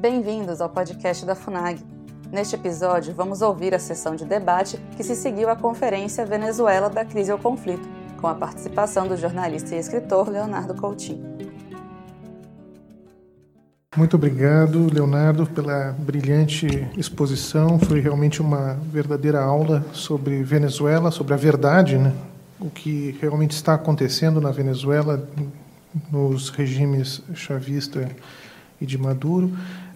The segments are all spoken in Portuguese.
Bem-vindos ao podcast da FUNAG. Neste episódio, vamos ouvir a sessão de debate que se seguiu à Conferência Venezuela da Crise ao Conflito, com a participação do jornalista e escritor Leonardo Coutinho. Muito obrigado, Leonardo, pela brilhante exposição. Foi realmente uma verdadeira aula sobre Venezuela, sobre a verdade, né? o que realmente está acontecendo na Venezuela nos regimes chavista e de Maduro.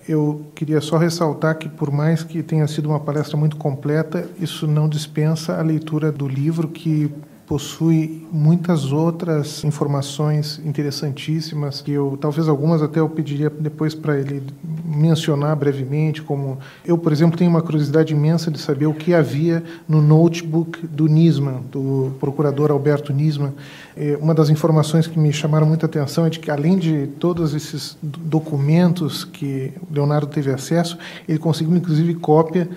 Eu queria só ressaltar que, por mais que tenha sido uma palestra muito completa, isso não dispensa a leitura do livro, que possui muitas outras informações interessantíssimas que eu talvez algumas até eu pediria depois para ele mencionar brevemente como eu por exemplo tenho uma curiosidade imensa de saber o que havia no notebook do Nisman do procurador Alberto Nisman. É, uma das informações que me chamaram muita atenção é de que além de todos esses documentos que Leonardo teve acesso ele conseguiu inclusive cópia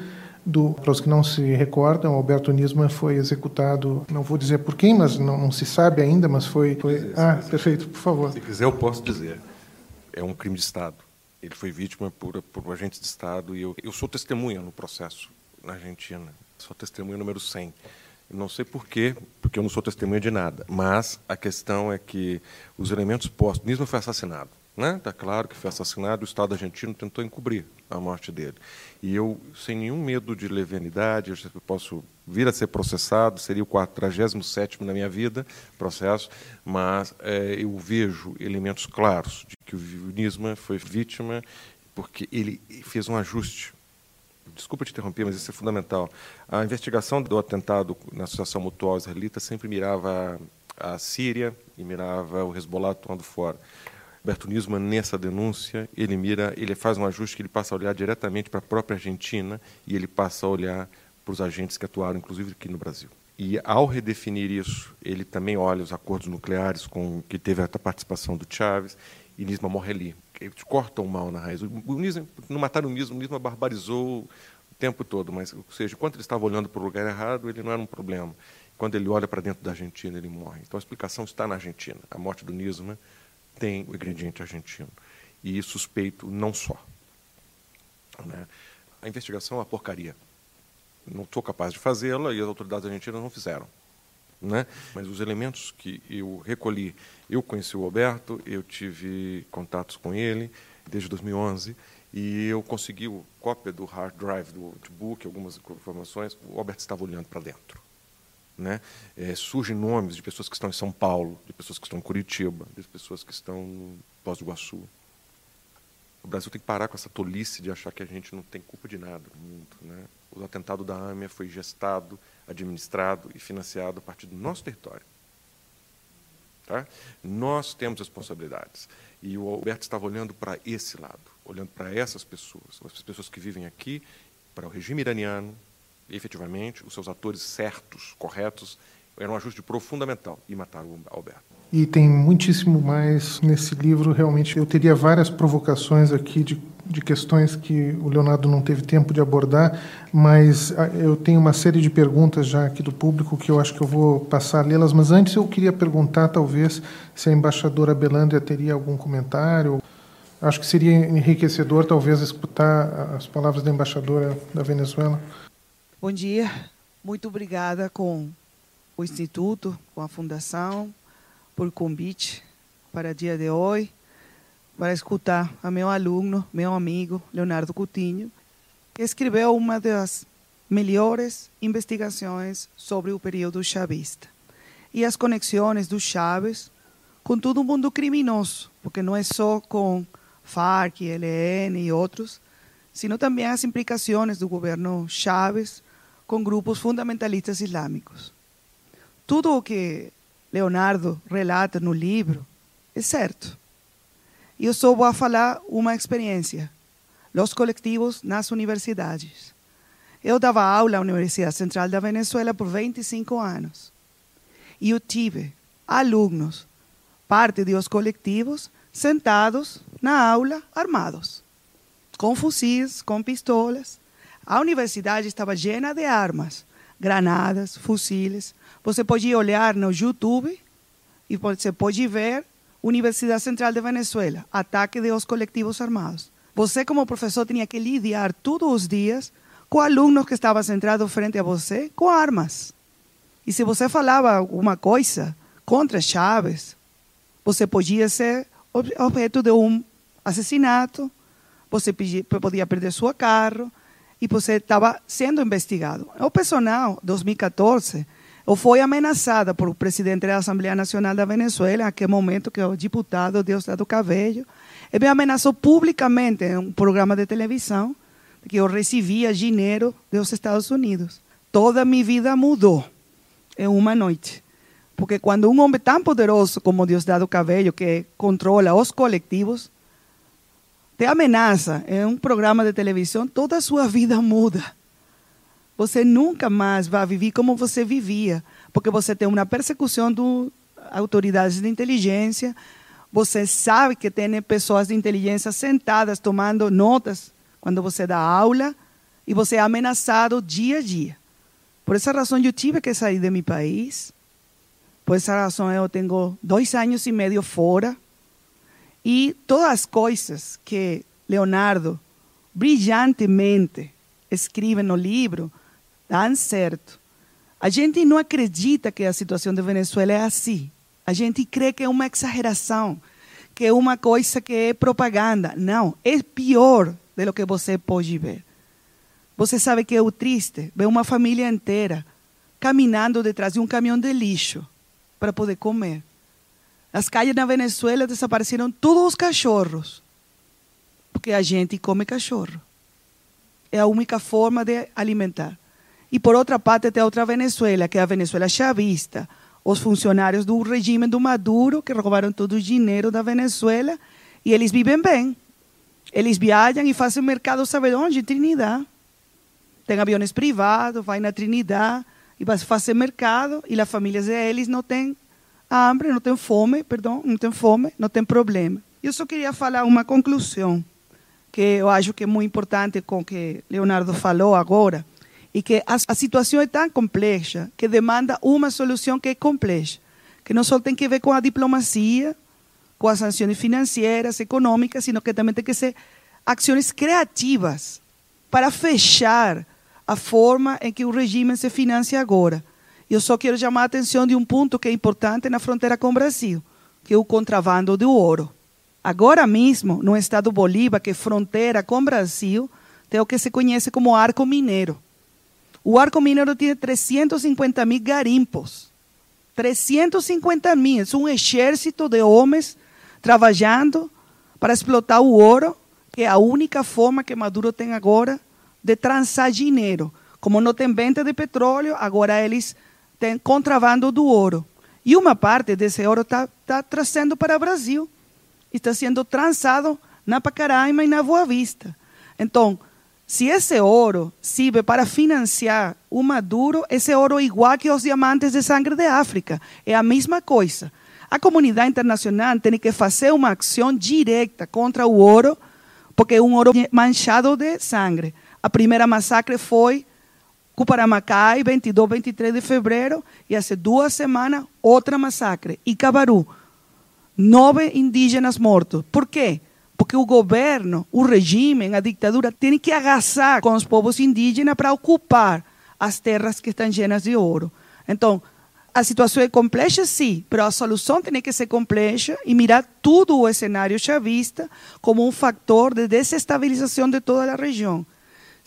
do, para os que não se recordam, Alberto Nisman foi executado, não vou dizer por quem, mas não, não se sabe ainda, mas foi... foi... ah, perfeito, por favor. Se quiser, eu posso dizer. É um crime de Estado. Ele foi vítima por, por agentes de Estado e eu, eu sou testemunha no processo na Argentina. Sou testemunha número 100. Eu não sei por quê, porque eu não sou testemunha de nada, mas a questão é que os elementos postos... Nisman foi assassinado. Está né? Tá claro que foi assassinado, o Estado argentino tentou encobrir a morte dele. E eu, sem nenhum medo de levianidade, eu posso vir a ser processado, seria o 47 na minha vida, processo, mas é, eu vejo elementos claros de que o Nisman foi vítima porque ele fez um ajuste. Desculpa te interromper, mas isso é fundamental. A investigação do atentado na Associação Mutual Israelita sempre mirava a Síria e mirava o Hezbollah atuando fora. Roberto Nisman, nessa denúncia, ele mira, ele faz um ajuste que ele passa a olhar diretamente para a própria Argentina e ele passa a olhar para os agentes que atuaram, inclusive aqui no Brasil. E ao redefinir isso, ele também olha os acordos nucleares com que teve a participação do Chávez e Nisman morre ali. Eles cortam mal na raiz. O Nisman, não mataram o Nisman, o Nisman barbarizou o tempo todo, mas, ou seja, enquanto ele estava olhando para o lugar errado, ele não era um problema. Quando ele olha para dentro da Argentina, ele morre. Então a explicação está na Argentina. A morte do Nisman tem o ingrediente argentino. E suspeito não só. Né? A investigação é uma porcaria. Não sou capaz de fazê-la e as autoridades argentinas não fizeram. Né? Mas os elementos que eu recolhi, eu conheci o Alberto, eu tive contatos com ele desde 2011 e eu consegui cópia do hard drive do notebook, algumas informações. O Alberto estava olhando para dentro. Né? É, surgem nomes de pessoas que estão em São Paulo, de pessoas que estão em Curitiba, de pessoas que estão no Pós do Iguaçu. O Brasil tem que parar com essa tolice de achar que a gente não tem culpa de nada no mundo. Né? O atentado da AMIA foi gestado, administrado e financiado a partir do nosso território. Tá? Nós temos responsabilidades. E o Alberto estava olhando para esse lado, olhando para essas pessoas, as pessoas que vivem aqui, para o regime iraniano, efetivamente, os seus atores certos, corretos, era um ajuste fundamental e mataram o Alberto. E tem muitíssimo mais nesse livro, realmente. Eu teria várias provocações aqui de, de questões que o Leonardo não teve tempo de abordar, mas ah, eu tenho uma série de perguntas já aqui do público que eu acho que eu vou passar a lê-las. Mas antes eu queria perguntar, talvez, se a embaixadora Belândia teria algum comentário. Acho que seria enriquecedor, talvez, escutar as palavras da embaixadora da Venezuela. Bom dia, muito obrigada com o Instituto, com a Fundação, por convite para o dia de hoje, para escutar a meu aluno, meu amigo Leonardo Coutinho, que escreveu uma das melhores investigações sobre o período chavista. E as conexões do Chaves com todo o mundo criminoso, porque não é só com FARC, ELN e outros, sino também as implicações do governo Chaves com grupos fundamentalistas islâmicos. Tudo o que Leonardo relata no livro é certo. E eu só vou falar uma experiência: os coletivos nas universidades. Eu dava aula na Universidade Central da Venezuela por 25 anos. E eu tive alunos, parte dos coletivos, sentados na aula armados, com fuzis, com pistolas. A universidade estava cheia de armas, granadas, fuziles. Você pode olhar no YouTube e você pode ver Universidade Central de Venezuela, ataque de os coletivos armados. Você, como professor, tinha que lidiar todos os dias com alunos que estavam sentados frente a você com armas. E se você falava alguma coisa contra Chaves, você podia ser objeto de um assassinato, você podia perder seu carro e você estava sendo investigado. O personal, 2014, foi ameaçada por o presidente da Assembleia Nacional da Venezuela, naquele momento que é o deputado Diosdado Cabello, ele me ameaçou publicamente em um programa de televisão que eu recebia dinheiro dos Estados Unidos. Toda minha vida mudou em uma noite. Porque quando um homem tão poderoso como Diosdado Cabello, que controla os coletivos, te ameaça em um programa de televisão, toda a sua vida muda. Você nunca mais vai viver como você vivia, porque você tem uma persecução de autoridades de inteligência, você sabe que tem pessoas de inteligência sentadas tomando notas quando você dá aula e você é ameaçado dia a dia. Por essa razão eu tive que sair de meu país. Por essa razão eu tenho dois anos e meio fora. E todas as coisas que Leonardo brilhantemente escreve no livro dão certo. A gente não acredita que a situação da Venezuela é assim. A gente crê que é uma exageração, que é uma coisa que é propaganda. Não, é pior do que você pode ver. Você sabe que é o triste ver uma família inteira caminhando detrás de um caminhão de lixo para poder comer. As calles na Venezuela desapareceram todos os cachorros, porque a gente come cachorro. É a única forma de alimentar. E por outra parte, tem outra Venezuela, que é a Venezuela chavista, os funcionários do regime do Maduro, que roubaram todo o dinheiro da Venezuela, e eles vivem bem. Eles viajam e fazem mercado, sabe onde? Trinidad. Tem aviões privados, vai na Trinidad e vai fazer mercado, e as famílias deles não têm hambre, não têm fome, perdão, não têm fome, não têm problema. Eu só queria falar uma conclusão, que eu acho que é muito importante com o que Leonardo falou agora e que a, a situação é tão complexa que demanda uma solução que é complexa, que não só tem que ver com a diplomacia, com as sanções financeiras, econômicas, sino que também tem que ser ações criativas para fechar a forma em que o regime se financia agora. Eu só quero chamar a atenção de um ponto que é importante na fronteira com o Brasil, que é o contrabando do ouro. Agora mesmo, no estado Bolívar, que é fronteira com o Brasil, tem o que se conhece como arco mineiro. O arco mineiro tem 350 mil garimpos. 350 mil. É um exército de homens trabalhando para explotar o ouro, que é a única forma que Maduro tem agora de transar dinheiro. Como não tem venda de petróleo, agora eles têm contrabando do ouro. E uma parte desse ouro está tá trazendo para o Brasil. Está sendo transado na Pacaraima e na Boa Vista. Então, se esse ouro serve para financiar o Maduro, esse ouro é igual que os diamantes de sangue de África. É a mesma coisa. A comunidade internacional tem que fazer uma ação direta contra o ouro, porque é um ouro manchado de sangue. A primeira massacre foi Cuparamacai, 22, 23 de fevereiro, e há duas semanas, outra massacre. E Cabaru, nove indígenas mortos. Por quê? Porque o governo, o regime, a ditadura, tem que agaçar com os povos indígenas para ocupar as terras que estão llenas de ouro. Então, a situação é complexa, sim, mas a solução tem que ser complexa e mirar todo o cenário chavista como um fator de desestabilização de toda a região.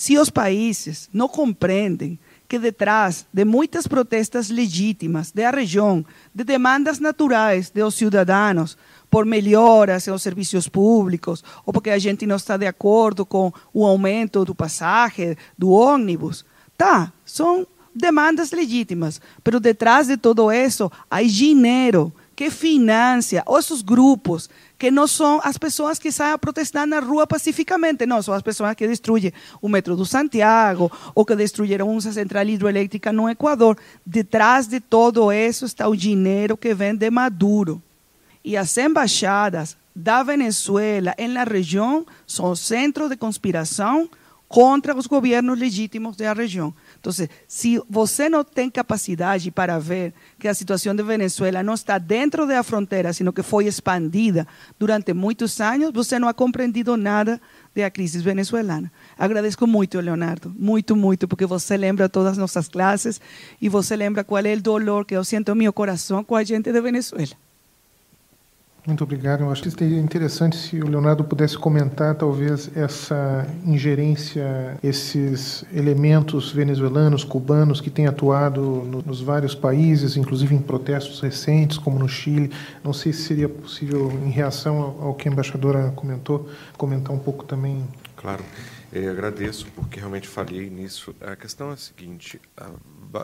Se os países não compreendem que detrás de muitas protestas legítimas da região, de demandas naturais dos cidadãos, por melhoras nos serviços públicos, ou porque a gente não está de acordo com o aumento do passagem, do ônibus. Tá, são demandas legítimas, mas detrás de todo isso há dinheiro que financia esses grupos que não são as pessoas que saem a protestar na rua pacificamente, não, são as pessoas que destruem o metro do Santiago ou que destruíram uma central hidroelétrica no Equador. Detrás de todo isso está o dinheiro que vem de Maduro e as embaixadas da Venezuela em la região são centros de conspiração contra os governos legítimos da região. Então, se você não tem capacidade para ver que a situação de Venezuela não está dentro da fronteira, sino que foi expandida durante muitos anos, você não ha compreendido nada da crise venezuelana. Agradeço muito, Leonardo, muito, muito, porque você lembra todas as nossas classes e você lembra qual é o dolor que eu sinto no meu coração com a gente de Venezuela. Muito obrigado. Eu acho que seria interessante se o Leonardo pudesse comentar, talvez, essa ingerência, esses elementos venezuelanos, cubanos que têm atuado nos vários países, inclusive em protestos recentes, como no Chile. Não sei se seria possível, em reação ao que a embaixadora comentou, comentar um pouco também. Claro. Eu agradeço, porque realmente falhei nisso. A questão é a seguinte: a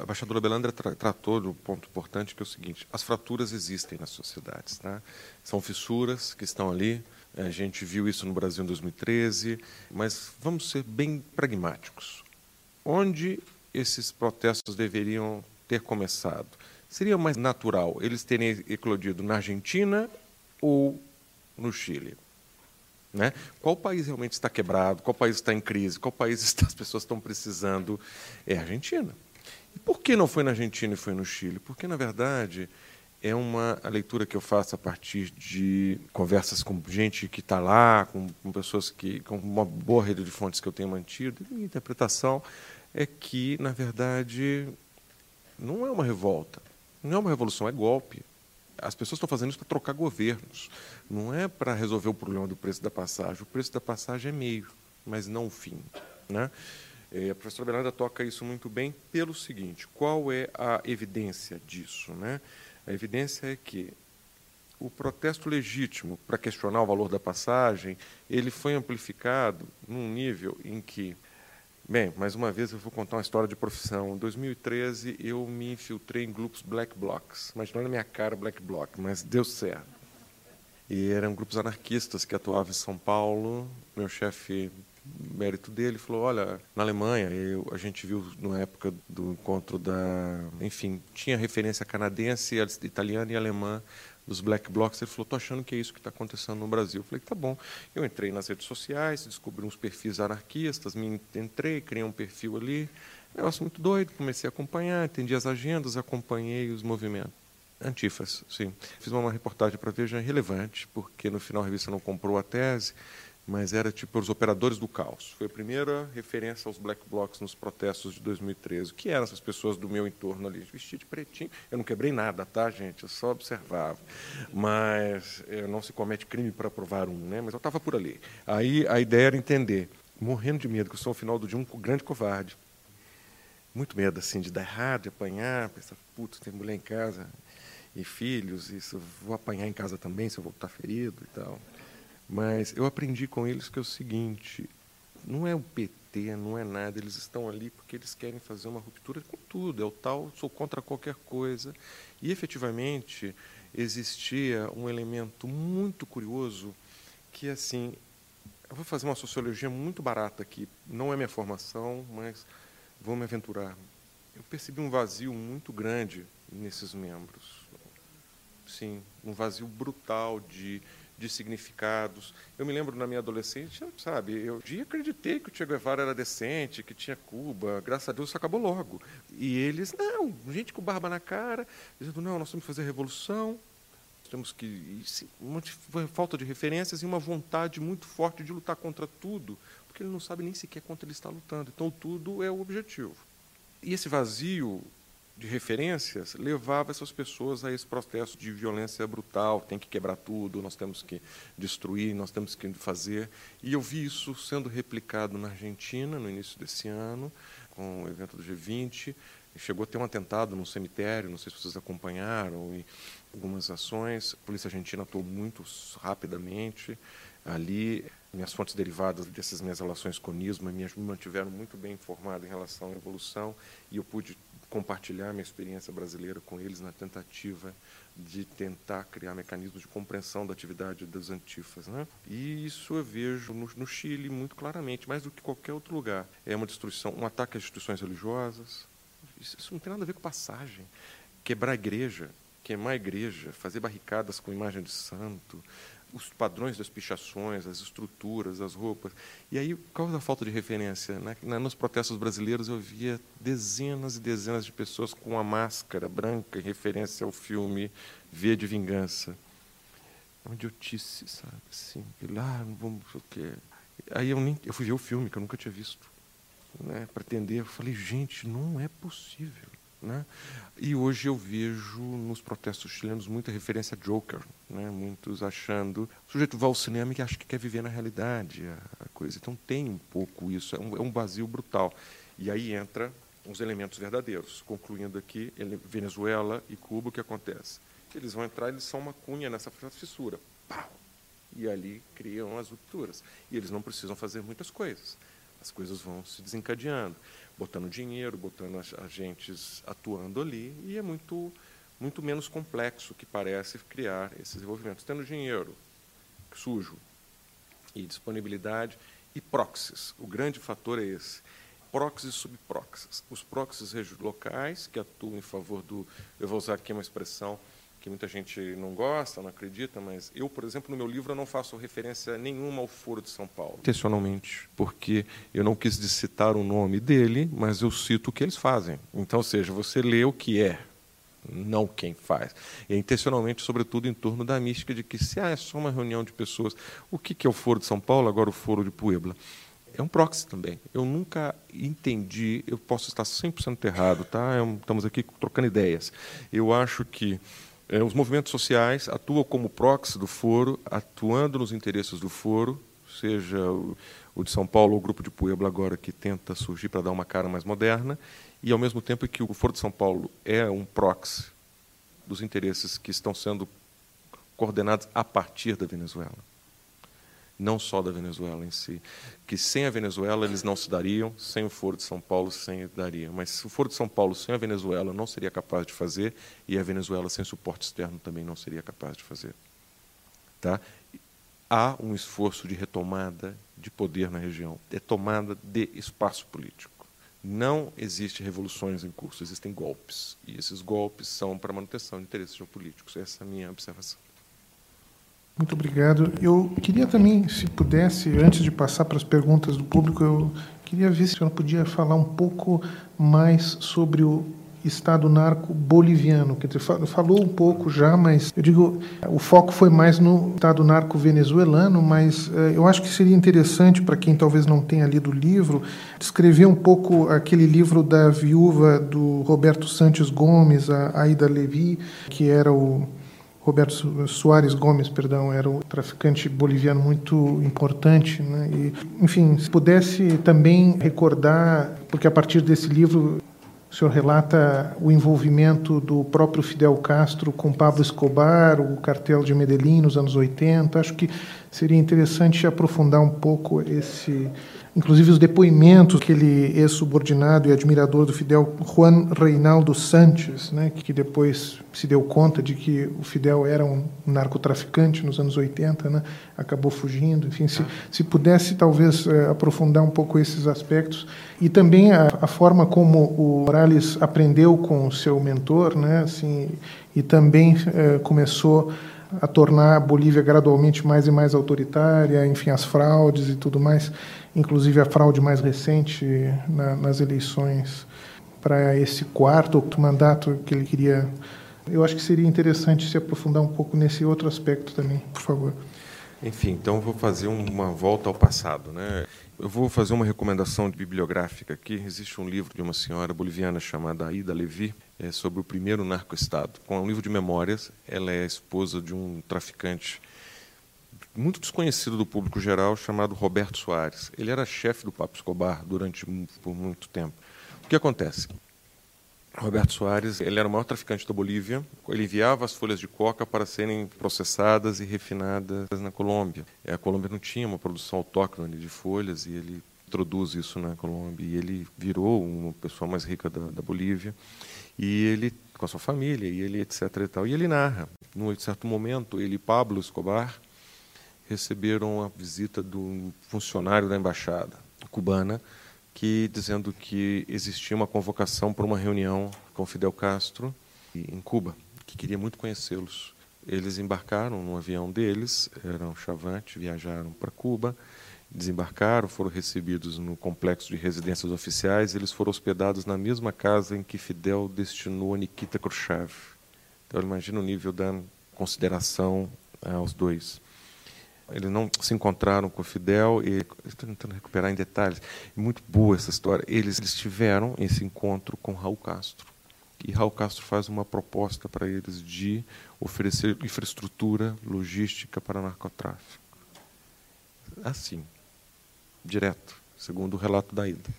embaixadora Belandra tra tratou um ponto importante, que é o seguinte: as fraturas existem nas sociedades. Tá? São fissuras que estão ali. A gente viu isso no Brasil em 2013, mas vamos ser bem pragmáticos. Onde esses protestos deveriam ter começado? Seria mais natural eles terem eclodido na Argentina ou no Chile? Né? Qual país realmente está quebrado? Qual país está em crise? Qual país está, as pessoas estão precisando? É a Argentina. E por que não foi na Argentina e foi no Chile? Porque, na verdade, é uma a leitura que eu faço a partir de conversas com gente que está lá, com, com, pessoas que, com uma boa rede de fontes que eu tenho mantido. E minha interpretação é que, na verdade, não é uma revolta, não é uma revolução, é golpe. As pessoas estão fazendo isso para trocar governos. Não é para resolver o problema do preço da passagem. O preço da passagem é meio, mas não o fim. Né? E a professora Bernarda toca isso muito bem pelo seguinte: qual é a evidência disso? Né? A evidência é que o protesto legítimo para questionar o valor da passagem ele foi amplificado num nível em que Bem, mais uma vez eu vou contar uma história de profissão. Em 2013 eu me infiltrei em grupos black blocs. Imagina na minha cara black bloc, mas deu certo. E eram grupos anarquistas que atuavam em São Paulo. Meu chefe, mérito dele, falou: Olha, na Alemanha, eu, a gente viu na época do encontro da. Enfim, tinha referência canadense, italiana e alemã dos black blocs, ele falou, estou achando que é isso que está acontecendo no Brasil. Eu falei, tá bom. Eu entrei nas redes sociais, descobri uns perfis anarquistas, me entrei, criei um perfil ali, negócio muito doido, comecei a acompanhar, entendi as agendas, acompanhei os movimentos. Antifas, sim. Fiz uma reportagem para Veja relevante, porque no final a revista não comprou a tese, mas era tipo os operadores do caos. Foi a primeira referência aos black blocs nos protestos de 2013. O que eram essas pessoas do meu entorno ali? Vestido de pretinho. Eu não quebrei nada, tá, gente? Eu só observava. Mas é, não se comete crime para provar um, né? Mas eu estava por ali. Aí a ideia era entender, morrendo de medo, que eu sou, ao final do dia, um grande covarde. Muito medo, assim, de dar errado, de apanhar, pensar, putz, tem mulher em casa e filhos, isso vou apanhar em casa também se eu voltar ferido e tal. Mas eu aprendi com eles que é o seguinte: não é o PT, não é nada, eles estão ali porque eles querem fazer uma ruptura com tudo. É o tal, sou contra qualquer coisa. E efetivamente existia um elemento muito curioso que, assim, eu vou fazer uma sociologia muito barata aqui, não é minha formação, mas vou me aventurar. Eu percebi um vazio muito grande nesses membros. Sim, um vazio brutal de de significados. Eu me lembro na minha adolescência, sabe, eu dia acreditei que o Che Guevara era decente, que tinha Cuba, graças a Deus isso acabou logo. E eles, não, gente com barba na cara, dizendo, não, nós temos que fazer revolução, temos que. Uma falta de referências e uma vontade muito forte de lutar contra tudo, porque ele não sabe nem sequer contra ele está lutando. Então, tudo é o objetivo. E esse vazio de referências levava essas pessoas a esse processo de violência brutal, tem que quebrar tudo, nós temos que destruir, nós temos que fazer. E eu vi isso sendo replicado na Argentina no início desse ano, com o evento do G20. Chegou a ter um atentado no cemitério, não sei se vocês acompanharam, e algumas ações. A polícia argentina atuou muito rapidamente ali. Minhas fontes derivadas dessas minhas relações com o NISMA me mantiveram muito bem informado em relação à evolução e eu pude compartilhar minha experiência brasileira com eles na tentativa de tentar criar mecanismos de compreensão da atividade das antifas. Né? E isso eu vejo no, no, Chile muito claramente, mais do que qualquer outro lugar. É uma destruição, um ataque às instituições religiosas. Isso, isso não tem nada a ver com passagem. Quebrar a igreja, queimar a igreja, fazer barricadas com imagem de santo, os padrões das pichações, as estruturas, as roupas. E aí, por causa da falta de referência, né, nos protestos brasileiros eu via dezenas e dezenas de pessoas com a máscara branca em referência ao filme V de Vingança. É uma idiotice, sabe? Assim, lá, ah, não vamos, o quê. Aí eu, nem, eu fui ver o filme, que eu nunca tinha visto. Né, para entender, eu falei, gente, não é possível. Né? E hoje eu vejo nos protestos chilenos muita referência a Joker, né? muitos achando. O sujeito vai ao cinema e acha que quer viver na realidade a, coisa. Então tem um pouco isso, é um, é um, vazio brutal. E aí entra os elementos verdadeiros. Concluindo aqui, Venezuela e Cuba, o que acontece? Eles vão entrar, eles são uma cunha nessa fissura. Pau! E ali criam as rupturas. E eles não precisam fazer muitas coisas. As coisas vão se desencadeando botando dinheiro, botando agentes atuando ali, e é muito, muito menos complexo que parece criar esses envolvimentos. Tendo dinheiro sujo e disponibilidade e proxies. O grande fator é esse. Proxies e subproxies. Os proxies locais, que atuam em favor do. Eu vou usar aqui uma expressão que muita gente não gosta, não acredita, mas eu, por exemplo, no meu livro eu não faço referência nenhuma ao Foro de São Paulo. Intencionalmente, porque eu não quis citar o nome dele, mas eu cito o que eles fazem. Então, ou seja, você lê o que é, não quem faz. E é intencionalmente, sobretudo, em torno da mística de que se ah, é só uma reunião de pessoas, o que é o Foro de São Paulo, agora o Foro de Puebla? É um proxy também. Eu nunca entendi, eu posso estar 100% errado, tá? Estamos aqui trocando ideias. Eu acho que é, os movimentos sociais atuam como proxy do foro, atuando nos interesses do foro, seja o, o de São Paulo ou o grupo de Puebla agora que tenta surgir para dar uma cara mais moderna, e ao mesmo tempo que o Foro de São Paulo é um proxy dos interesses que estão sendo coordenados a partir da Venezuela não só da Venezuela em si, que sem a Venezuela eles não se dariam, sem o Foro de São Paulo sem daria, mas o Foro de São Paulo sem a Venezuela não seria capaz de fazer e a Venezuela sem suporte externo também não seria capaz de fazer, tá? Há um esforço de retomada de poder na região, de tomada de espaço político. Não existe revoluções em curso, existem golpes. E esses golpes são para manutenção de interesses geopolíticos. Essa é a minha observação. Muito obrigado. Eu queria também, se pudesse, antes de passar para as perguntas do público, eu queria ver se senhor podia falar um pouco mais sobre o Estado narco boliviano. Quer dizer, falou um pouco já, mas eu digo, o foco foi mais no Estado narco venezuelano, mas eh, eu acho que seria interessante para quem talvez não tenha lido o livro, descrever um pouco aquele livro da viúva do Roberto Santos Gomes, a Aida Levi, que era o Roberto Soares Gomes, perdão, era um traficante boliviano muito importante, né? E, enfim, se pudesse também recordar, porque a partir desse livro o senhor relata o envolvimento do próprio Fidel Castro com Pablo Escobar, o cartel de Medellín nos anos 80. Acho que seria interessante aprofundar um pouco esse inclusive os depoimentos que ele ex-subordinado e admirador do Fidel, Juan Reinaldo Sanches, né, que depois se deu conta de que o Fidel era um narcotraficante nos anos 80, né, acabou fugindo. Enfim, se, se pudesse talvez é, aprofundar um pouco esses aspectos. E também a, a, forma como o Morales aprendeu com o seu mentor, né, assim, e também é, começou a tornar a Bolívia gradualmente mais e mais autoritária, enfim, as fraudes e tudo mais inclusive a fraude mais recente na, nas eleições para esse quarto mandato que ele queria. Eu acho que seria interessante se aprofundar um pouco nesse outro aspecto também, por favor. Enfim, então vou fazer uma volta ao passado, né? Eu vou fazer uma recomendação bibliográfica aqui. Existe um livro de uma senhora boliviana chamada Aida Levi, é sobre o primeiro narcoestado. Com um livro de memórias, ela é esposa de um traficante muito desconhecido do público geral, chamado Roberto Soares. Ele era chefe do Papo Escobar durante por muito tempo. O que acontece? Roberto Soares, ele era o maior traficante da Bolívia. Ele enviava as folhas de coca para serem processadas e refinadas na Colômbia. A Colômbia não tinha uma produção autóctone de folhas e ele introduz isso na Colômbia. E ele virou uma pessoa mais rica da, da Bolívia. E ele com a sua família e ele etc e tal. E ele narra, num certo momento, ele Pablo Escobar receberam a visita do funcionário da embaixada cubana, que dizendo que existia uma convocação para uma reunião com Fidel Castro em Cuba, que queria muito conhecê-los. eles embarcaram num avião deles, eram Chavante, viajaram para Cuba, desembarcaram, foram recebidos no complexo de residências oficiais, eles foram hospedados na mesma casa em que Fidel destinou a Nikita Khrushchev. Então, imagina o nível da consideração aos dois. Eles não se encontraram com o Fidel e estou tentando recuperar em detalhes. Muito boa essa história. Eles, eles tiveram esse encontro com Raul Castro. E Raul Castro faz uma proposta para eles de oferecer infraestrutura logística para narcotráfico. Assim, direto, segundo o relato da ida.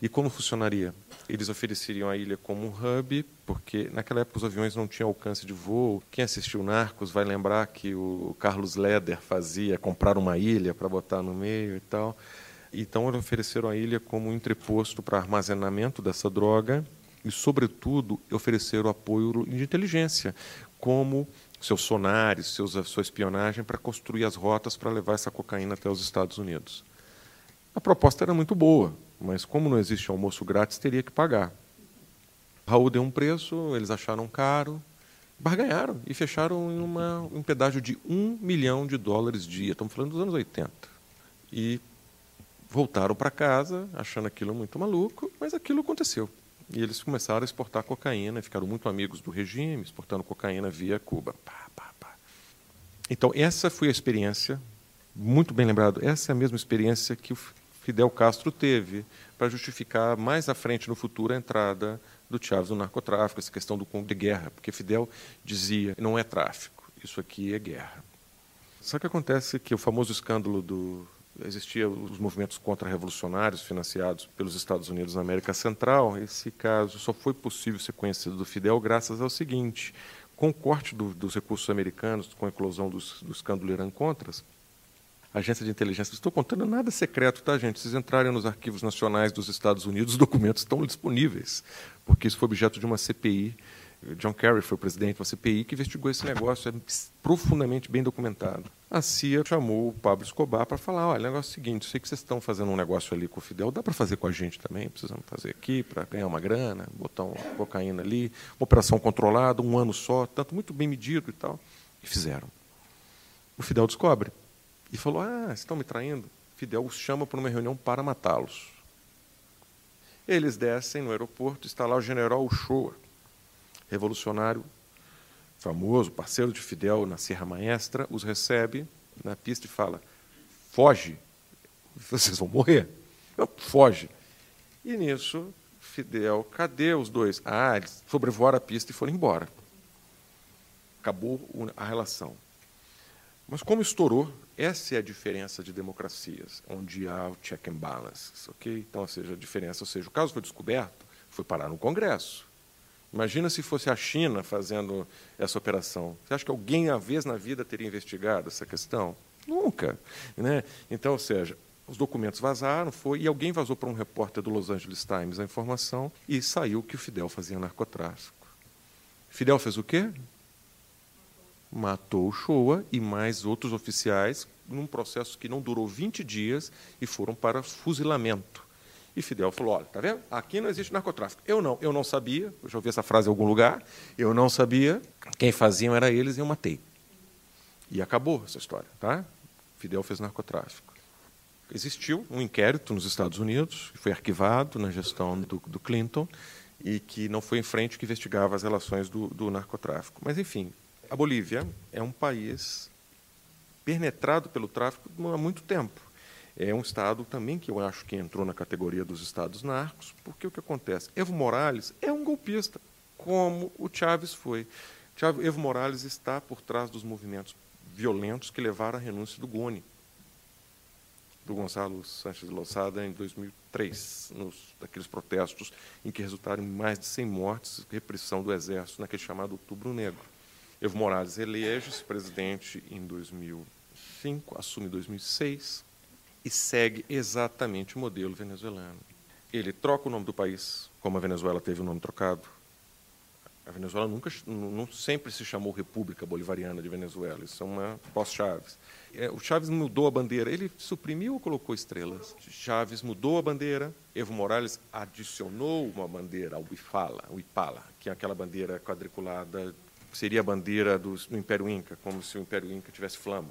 E como funcionaria? Eles ofereceriam a ilha como um hub, porque naquela época os aviões não tinham alcance de voo. Quem assistiu Narcos vai lembrar que o Carlos Leder fazia comprar uma ilha para botar no meio e tal. Então eles ofereceram a ilha como um entreposto para armazenamento dessa droga e, sobretudo, ofereceram apoio de inteligência, como seus sonares, seus, sua espionagem para construir as rotas para levar essa cocaína até os Estados Unidos. A proposta era muito boa, mas como não existe almoço grátis, teria que pagar. Raul deu um preço, eles acharam caro, barganharam e fecharam em uma, um pedágio de um milhão de dólares dia. Estamos falando dos anos 80. E voltaram para casa, achando aquilo muito maluco, mas aquilo aconteceu. E eles começaram a exportar cocaína, ficaram muito amigos do regime, exportando cocaína via Cuba. Pá, pá, pá. Então, essa foi a experiência, muito bem lembrado, essa é a mesma experiência que Fidel Castro teve para justificar mais à frente no futuro a entrada do Chávez no narcotráfico, essa questão do de guerra, porque Fidel dizia não é tráfico, isso aqui é guerra. Só que acontece que o famoso escândalo do existia os movimentos contra-revolucionários financiados pelos Estados Unidos na América Central. Esse caso só foi possível ser conhecido do Fidel graças ao seguinte: com o corte do, dos recursos americanos, com a eclosão dos, do escândalo Irã-Contras, agência de inteligência. Estou contando nada secreto, tá, gente? Vocês entrarem nos arquivos nacionais dos Estados Unidos, os documentos estão disponíveis, porque isso foi objeto de uma CPI. John Kerry foi presidente de uma CPI que investigou esse negócio, é profundamente bem documentado. A CIA chamou o Pablo Escobar para falar: olha, o negócio é o seguinte, sei que vocês estão fazendo um negócio ali com o Fidel, dá para fazer com a gente também, precisamos fazer aqui para ganhar uma grana, botar uma cocaína ali, uma operação controlada, um ano só, tanto muito bem medido e tal. E fizeram. O Fidel descobre e falou: Ah, estão me traindo? Fidel os chama para uma reunião para matá-los. Eles descem no aeroporto, está lá o general Uchoa, revolucionário famoso, parceiro de Fidel na Serra Maestra, os recebe na pista e fala: Foge, vocês vão morrer. Foge. E nisso, Fidel, cadê os dois? Ah, eles sobrevoaram a pista e foram embora. Acabou a relação. Mas como estourou, essa é a diferença de democracias, onde há o check and balance, ok? Então, ou seja, a diferença, ou seja, o caso foi descoberto, foi parar no Congresso. Imagina se fosse a China fazendo essa operação. Você acha que alguém, uma vez na vida, teria investigado essa questão? Nunca. Né? Então, ou seja, os documentos vazaram, foi, e alguém vazou para um repórter do Los Angeles Times a informação e saiu que o Fidel fazia narcotráfico. Fidel fez o quê? Matou Shoa e mais outros oficiais num processo que não durou 20 dias e foram para fuzilamento. E Fidel falou: olha, tá vendo? Aqui não existe narcotráfico. Eu não, eu não sabia, eu já ouvi essa frase em algum lugar, eu não sabia, quem faziam era eles e eu matei. E acabou essa história, tá? Fidel fez narcotráfico. Existiu um inquérito nos Estados Unidos, que foi arquivado na gestão do, do Clinton, e que não foi em frente, que investigava as relações do, do narcotráfico. Mas, enfim, a Bolívia é um país penetrado pelo tráfico há muito tempo. É um estado também que eu acho que entrou na categoria dos estados narcos, porque o que acontece? Evo Morales é um golpista, como o Chávez foi. Evo Morales está por trás dos movimentos violentos que levaram à renúncia do Goni, do Gonçalo Sanches de Losada, em 2003, nos, daqueles protestos em que resultaram em mais de 100 mortes, repressão do exército naquele chamado Outubro Negro. Evo Morales elege-se presidente em 2005, assume em 2006 e segue exatamente o modelo venezuelano. Ele troca o nome do país, como a Venezuela teve o nome trocado. A Venezuela nunca, não sempre se chamou República Bolivariana de Venezuela, isso é uma pós-Chaves. É, o Chaves mudou a bandeira, ele suprimiu ou colocou estrelas? Chaves mudou a bandeira, Evo Morales adicionou uma bandeira, o Ipala, o Ipala, que é aquela bandeira quadriculada seria a bandeira do, do Império Inca, como se o Império Inca tivesse flama.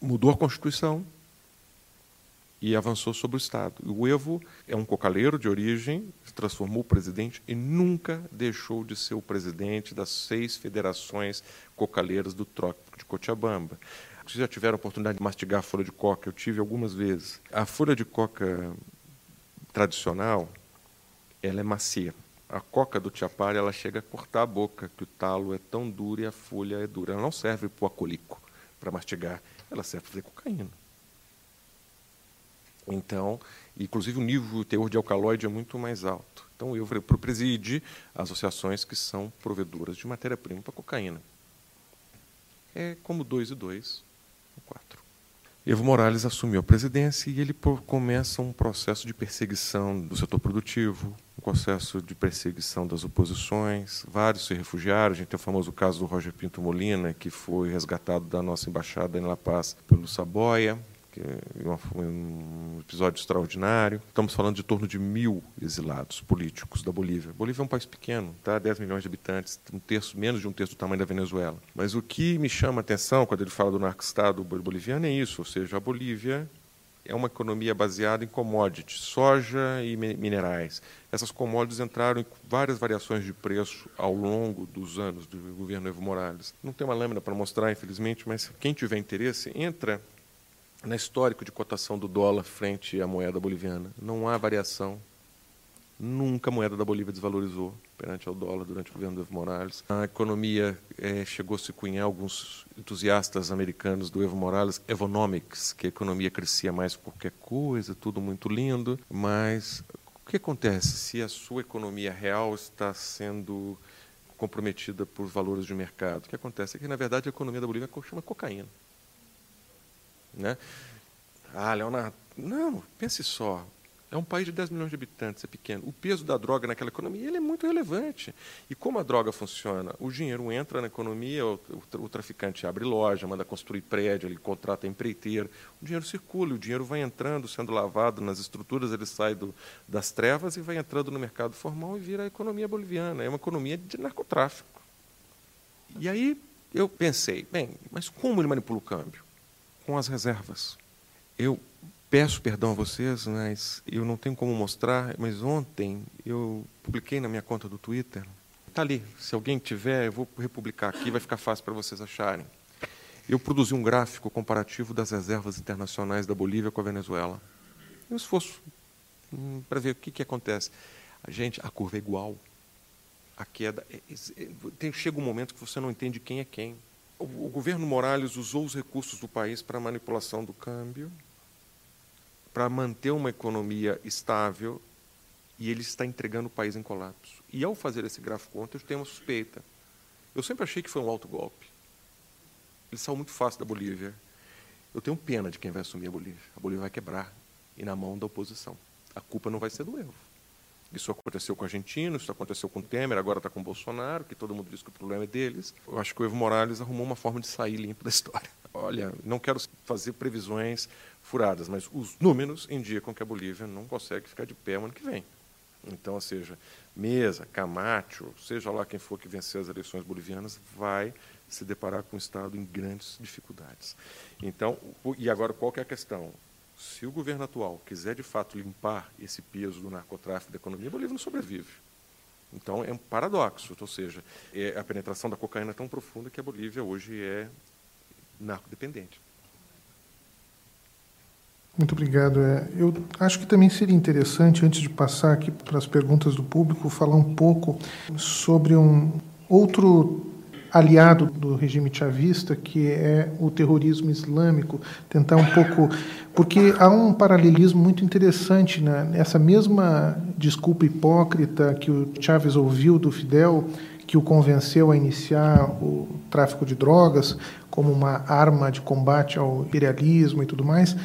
Mudou a Constituição e avançou sobre o Estado. O Evo é um cocaleiro de origem, se transformou presidente e nunca deixou de ser o presidente das seis federações cocaleiras do Trópico de Cochabamba. Vocês já tiveram a oportunidade de mastigar a folha de coca? Eu tive algumas vezes. A folha de coca tradicional, ela é macia. A coca do Tiapara, ela chega a cortar a boca, que o talo é tão duro e a folha é dura. Ela não serve para o acolico, para mastigar. Ela serve para fazer cocaína. Então, inclusive o nível, o teor de alcaloide é muito mais alto. Então, eu preside associações que são provedoras de matéria-prima para cocaína. É como dois e dois, quatro. Evo Morales assumiu a presidência e ele começa um processo de perseguição do setor produtivo, um processo de perseguição das oposições. Vários se refugiaram. A gente tem o famoso caso do Roger Pinto Molina, que foi resgatado da nossa embaixada em La Paz pelo Saboia que é um episódio extraordinário. Estamos falando de torno de mil exilados políticos da Bolívia. A Bolívia é um país pequeno, tá? 10 milhões de habitantes, um terço, menos de um terço do tamanho da Venezuela. Mas o que me chama a atenção quando ele fala do narco-estado boliviano é isso, ou seja, a Bolívia é uma economia baseada em commodities, soja e minerais. Essas commodities entraram em várias variações de preço ao longo dos anos do governo Evo Morales. Não tem uma lâmina para mostrar, infelizmente, mas quem tiver interesse, entra na histórico de cotação do dólar frente à moeda boliviana. Não há variação. Nunca a moeda da Bolívia desvalorizou perante ao dólar durante o governo do Evo Morales. A economia é, chegou a se cunhar alguns entusiastas americanos do Evo Morales, Evonomics, que a economia crescia mais que qualquer coisa, tudo muito lindo, mas o que acontece se a sua economia real está sendo comprometida por valores de mercado? O que acontece é que, na verdade, a economia da Bolívia chama cocaína. Né? Ah, Leonardo, não, pense só. É um país de 10 milhões de habitantes, é pequeno. O peso da droga naquela economia ele é muito relevante. E como a droga funciona? O dinheiro entra na economia, o, o, traficante abre loja, manda construir prédio, ele contrata empreiteiro. O dinheiro circula, o dinheiro vai entrando, sendo lavado nas estruturas, ele sai do, das trevas e vai entrando no mercado formal e vira a economia boliviana. É uma economia de narcotráfico. E aí eu pensei, bem, mas como ele manipula o câmbio? Com as reservas. Eu peço perdão a vocês, mas eu não tenho como mostrar, mas ontem eu publiquei na minha conta do Twitter. Está ali, se alguém tiver, eu vou republicar aqui, vai ficar fácil para vocês acharem. Eu produzi um gráfico comparativo das reservas internacionais da Bolívia com a Venezuela. Um esforço hum, para ver o que, que acontece. A gente, a curva é igual. A queda. É, é, tem, chega um momento que você não entende quem é quem o, governo Morales usou os recursos do país para manipulação do câmbio, para manter uma economia estável, e ele está entregando o país em colapso. E ao fazer esse gráfico ontem, eu tenho uma suspeita. Eu sempre achei que foi um alto golpe. Ele saiu muito fácil da Bolívia. Eu tenho pena de quem vai assumir a Bolívia. A Bolívia vai quebrar, e na mão da oposição. A culpa não vai ser do Evo. Isso aconteceu com o argentino, isso aconteceu com o Temer, agora está com o Bolsonaro, que todo mundo diz que o problema é deles. Eu acho que o Evo Morales arrumou uma forma de sair limpo da história. Olha, não quero fazer previsões furadas, mas os números indicam que a Bolívia não consegue ficar de pé no ano que vem. Então, ou seja, Mesa, Camacho, seja lá quem for que vencer as eleições bolivianas, vai se deparar com o Estado em grandes dificuldades. Então, e agora qual é a questão? Se o governo atual quiser de fato limpar esse peso do narcotráfico da economia, Bolívia não sobrevive. Então é um paradoxo, ou seja, é a penetração da cocaína é tão profunda que a Bolívia hoje é narcodependente. Muito obrigado. É, eu acho que também seria interessante, antes de passar aqui para as perguntas do público, falar um pouco sobre um outro aliado do regime chavista, que é o terrorismo islâmico, tentar um pouco. Porque há um paralelismo muito interessante né? nessa mesma desculpa hipócrita que o Chávez ouviu do Fidel, que o convenceu a iniciar o tráfico de drogas como uma arma de combate ao imperialismo e tudo mais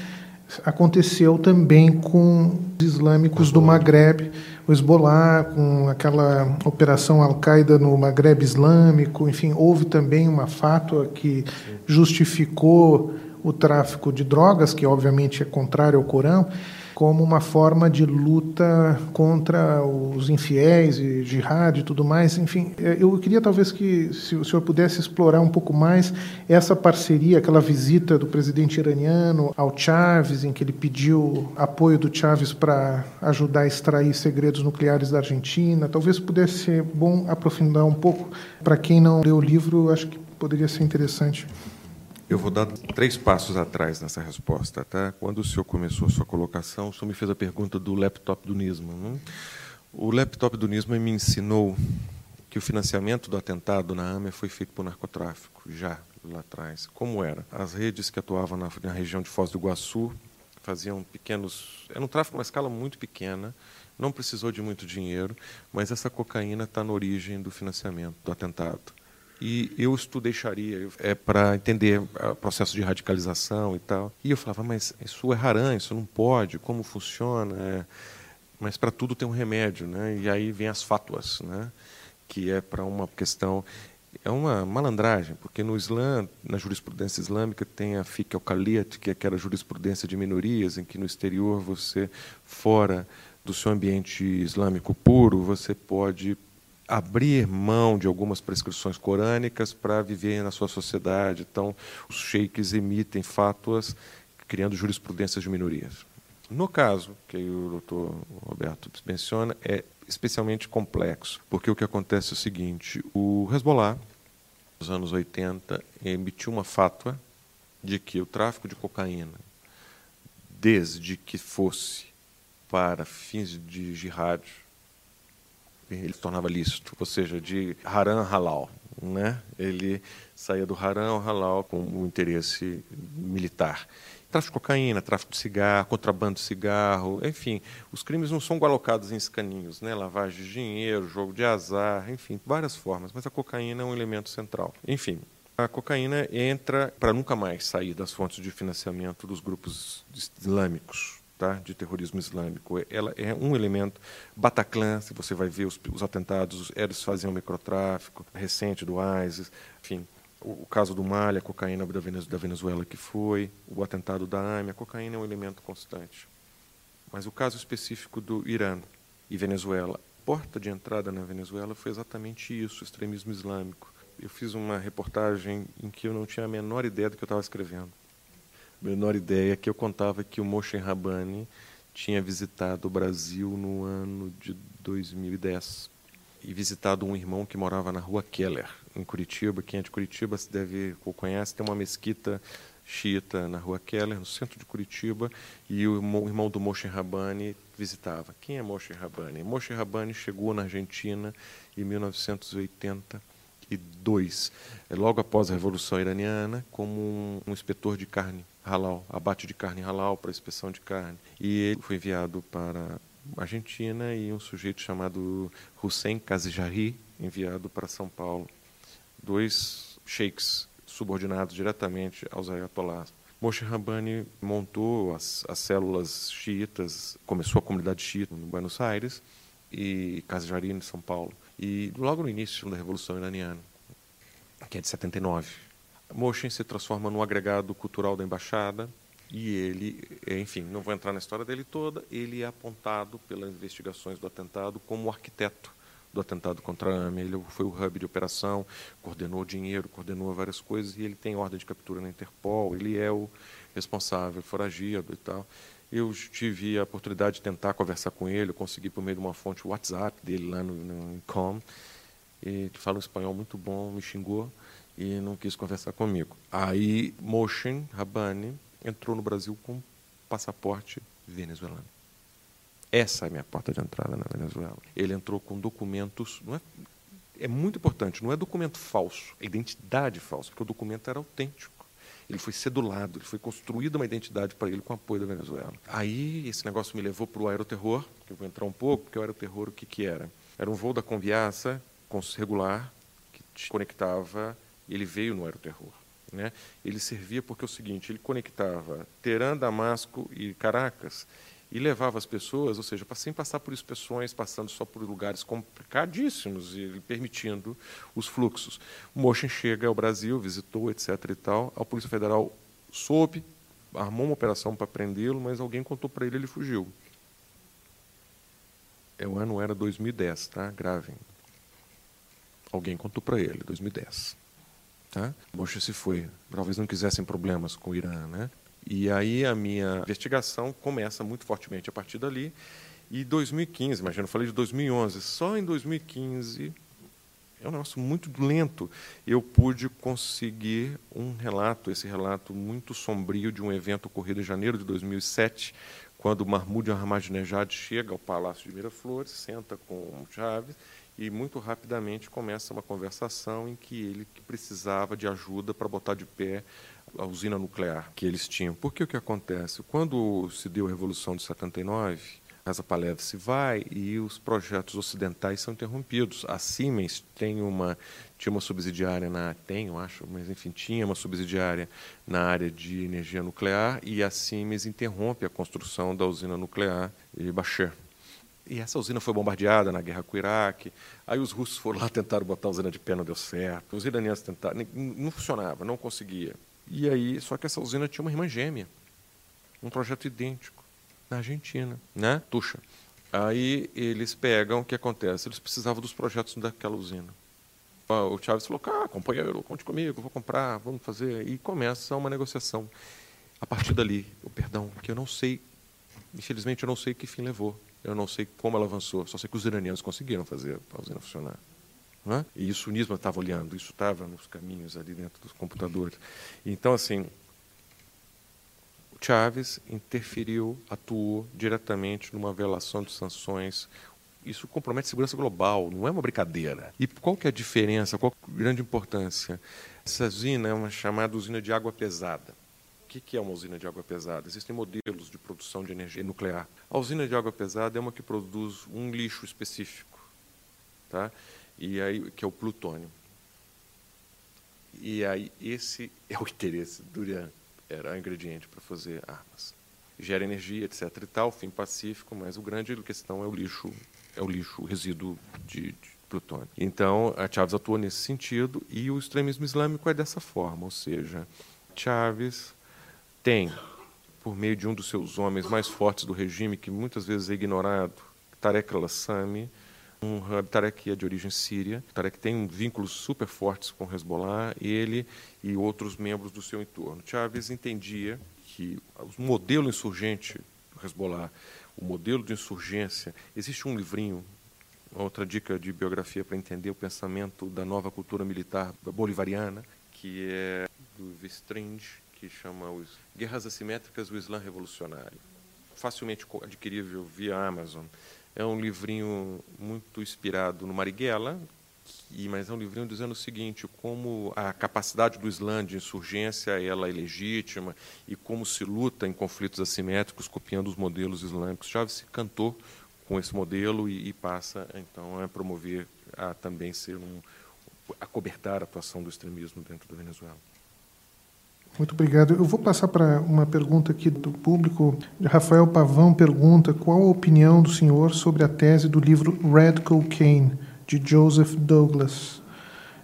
aconteceu também com os islâmicos do Maghreb, o Hezbollah, com aquela operação Al-Qaeda no Maghreb Islâmico, enfim, houve também uma fátua que justificou o tráfico de drogas, que obviamente é contrário ao Corão. Como uma forma de luta contra os infiéis e jihad e tudo mais. Enfim, é, eu queria talvez que se o senhor pudesse explorar um pouco mais essa parceria, aquela visita do presidente iraniano ao Chávez, em que ele pediu apoio do Chávez para ajudar a extrair segredos nucleares da Argentina. Talvez pudesse ser bom aprofundar um pouco. Para quem não leu o livro, acho que poderia ser interessante. Eu vou dar três passos atrás nessa resposta. Tá? Quando o senhor começou a sua colocação, o senhor me fez a pergunta do laptop do Nisman. Né? O laptop do Nisman me ensinou que o financiamento do atentado na AME foi feito por narcotráfico, já lá atrás. Como era? As redes que atuavam na, na região de Foz do Iguaçu faziam pequenos. Era um tráfico uma escala muito pequena, não precisou de muito dinheiro, mas essa cocaína está na origem do financiamento do atentado e eu Sharia é, para entender o processo de radicalização e tal. E eu falava, mas isso é haram, isso não pode, como funciona? É, mas para tudo tem um remédio, né? E aí vem as fatuas, né? Que é para uma questão é uma malandragem, porque no Islã, na jurisprudência islâmica, tem a fiqh al-Khaliyat, que é aquela jurisprudência de minorias, em que no exterior você, fora do seu ambiente islâmico puro, você pode abrir mão de algumas prescrições corânicas para viver na sua sociedade. Então, os sheiks emitem fátuas criando jurisprudências de minorias. No caso que o doutor Roberto menciona, é especialmente complexo, porque o que acontece é o seguinte: o Hezbollah, nos anos 80, emitiu uma fátua de que o tráfico de cocaína, desde que fosse para fins de jihad, ele se tornava lícito, ou seja, de haram halal. Né? Ele saía do haram halal com o interesse militar. Tráfico de cocaína, tráfico de cigarro, contrabando de cigarro, enfim, os crimes não são alocados em escaninhos, né? lavagem de dinheiro, jogo de azar, enfim, várias formas, mas a cocaína é um elemento central. Enfim, a cocaína entra para nunca mais sair das fontes de financiamento dos grupos islâmicos tá, de terrorismo islâmico. Ela é um elemento. Bataclan, se você vai ver os, os atentados, eles faziam microtráfico, recente do ISIS, enfim. O, o caso do Mali, a cocaína da Venezuela que foi, o atentado da AME, a cocaína é um elemento constante. Mas o caso específico do Irã e Venezuela, porta de entrada na Venezuela foi exatamente isso, extremismo islâmico. Eu fiz uma reportagem em que eu não tinha a menor ideia do que eu estava escrevendo menor ideia que eu contava que o Moshe Rabani tinha visitado o Brasil no ano de 2010 e visitado um irmão que morava na rua Keller, em Curitiba. Quem é de Curitiba se deve ou conhece, tem uma mesquita xiita na rua Keller, no centro de Curitiba, e o irmão do Moshe Rabani visitava. Quem é Moshe Rabani? Moshe Rabani chegou na Argentina em 1982, logo após a Revolução Iraniana, como um, um inspetor de carne halal, abate de carne halal para inspeção de carne. E ele foi enviado para Argentina e um sujeito chamado Hussein Kazijari, enviado para São Paulo. Dois sheiks subordinados diretamente aos ayatollahs. Moshe Rabbani montou as, as células xiitas, começou a comunidade xiita no Buenos Aires e Kazijari em São Paulo. E logo no início da Revolução Iraniana, que é de 79, Moshen se transforma no agregado cultural da embaixada e ele, enfim, não vou entrar na história dele toda, ele é apontado pelas investigações do atentado como o arquiteto do atentado contra a AME. Ele foi o hub de operação, coordenou dinheiro, coordenou várias coisas e ele tem ordem de captura na Interpol, ele é o responsável, foragido e tal. Eu tive a oportunidade de tentar conversar com ele, eu consegui por meio de uma fonte WhatsApp dele lá no, no Com. Ele fala um espanhol muito bom, me xingou e não quis conversar comigo. Aí Moshen Rabani entrou no Brasil com passaporte venezuelano. Essa é a minha porta de entrada na Venezuela. Ele entrou com documentos, não é, é muito importante, não é documento falso, é identidade falsa, porque o documento era autêntico. Ele foi cedulado, ele foi construída uma identidade para ele com apoio da Venezuela. Aí esse negócio me levou para o aeroterror, que eu vou entrar um pouco, porque o aeroterror o que, que era? Era um voo da Conviaça, regular, que te conectava ele veio no aeroterror. Né? Ele servia porque é o seguinte, ele conectava Teherã, Damasco e Caracas e levava as pessoas, ou seja, sem passar por inspeções, passando só por lugares complicadíssimos e permitindo os fluxos. O Motion chega ao Brasil, visitou, etc. e tal. A Polícia Federal soube armou uma operação para prendê-lo, mas alguém contou para ele, ele fugiu. É, o ano era 2010, tá? Gravem. Alguém contou para ele, 2010. Tá? Bush se foi. Talvez não quisessem problemas com o Irã, né? E aí a minha investigação começa muito fortemente a partir dali. E 2015, imagina, eu falei de 2011, só em 2015 é um negócio muito lento. Eu pude conseguir um relato, esse relato muito sombrio de um evento ocorrido em janeiro de 2007, quando Mahmoud Ahmadinejad chega ao Palácio de Miraflores, senta com Chaves e muito rapidamente começa uma conversação em que ele precisava de ajuda para botar de pé a usina nuclear que eles tinham. Porque o que acontece? Quando se deu a Revolução de 79, Casa Palev se vai e os projetos ocidentais são interrompidos. A Siemens tem uma tinha uma subsidiária na tem, eu acho, mas enfim, tinha uma subsidiária na área de energia nuclear e a Siemens interrompe a construção da usina nuclear de Basher. E essa usina foi bombardeada na guerra com o Iraque. Aí os russos foram lá tentaram botar a usina de pé, não deu certo. Os iranianos tentaram, não funcionava, não conseguia. E aí, só que essa usina tinha uma irmã gêmea, um projeto idêntico na Argentina, né? Tuxa. Aí eles pegam, o que acontece? Eles precisavam dos projetos daquela usina. O Chaves falou: ah, companheiro, conte comigo, vou comprar, vamos fazer. E começa uma negociação. A partir dali, o perdão, que eu não sei, infelizmente eu não sei que fim levou. Eu não sei como ela avançou, só sei que os iranianos conseguiram fazer a usina funcionar. É? E isso o Nisma estava olhando, isso estava nos caminhos ali dentro dos computadores. Então, assim, Chávez interferiu, atuou diretamente numa violação de sanções. Isso compromete segurança global, não é uma brincadeira. E qual que é a diferença, qual a grande importância? Essa usina é uma chamada usina de água pesada. O que é uma usina de água pesada? Existem modelos de produção de energia nuclear. A usina de água pesada é uma que produz um lixo específico, tá? E aí que é o plutônio. E aí esse é o interesse Irã era ingrediente para fazer armas. Gera energia, etc. e tal, fim pacífico, mas o grande questão é o lixo, é o lixo, o resíduo de, de plutônio. Então, a Chaves atuou nesse sentido e o extremismo islâmico é dessa forma, ou seja, Chaves tem, por meio de um dos seus homens mais fortes do regime, que muitas vezes é ignorado, Tarek al-Assami, um Tarek é de origem síria. Tarek tem vínculos super fortes com Hezbollah, ele e outros membros do seu entorno. Chávez entendia que o modelo insurgente Hezbollah, o modelo de insurgência, existe um livrinho, outra dica de biografia para entender o pensamento da nova cultura militar bolivariana, que é do Vestringe, que chama Guerras Assimétricas do Islã Revolucionário. Facilmente adquirível via Amazon. É um livrinho muito inspirado no Marighella, e, mas é um livrinho dizendo o seguinte, como a capacidade do Islã de insurgência ela é legítima e como se luta em conflitos assimétricos copiando os modelos islâmicos. Chávez se cantou com esse modelo e, e, passa então a promover a também ser um a cobertar a atuação do extremismo dentro da Venezuela. Muito obrigado. Eu vou passar para uma pergunta aqui do público. Rafael Pavão pergunta qual a opinião do senhor sobre a tese do livro Red Cocaine, de Joseph Douglas,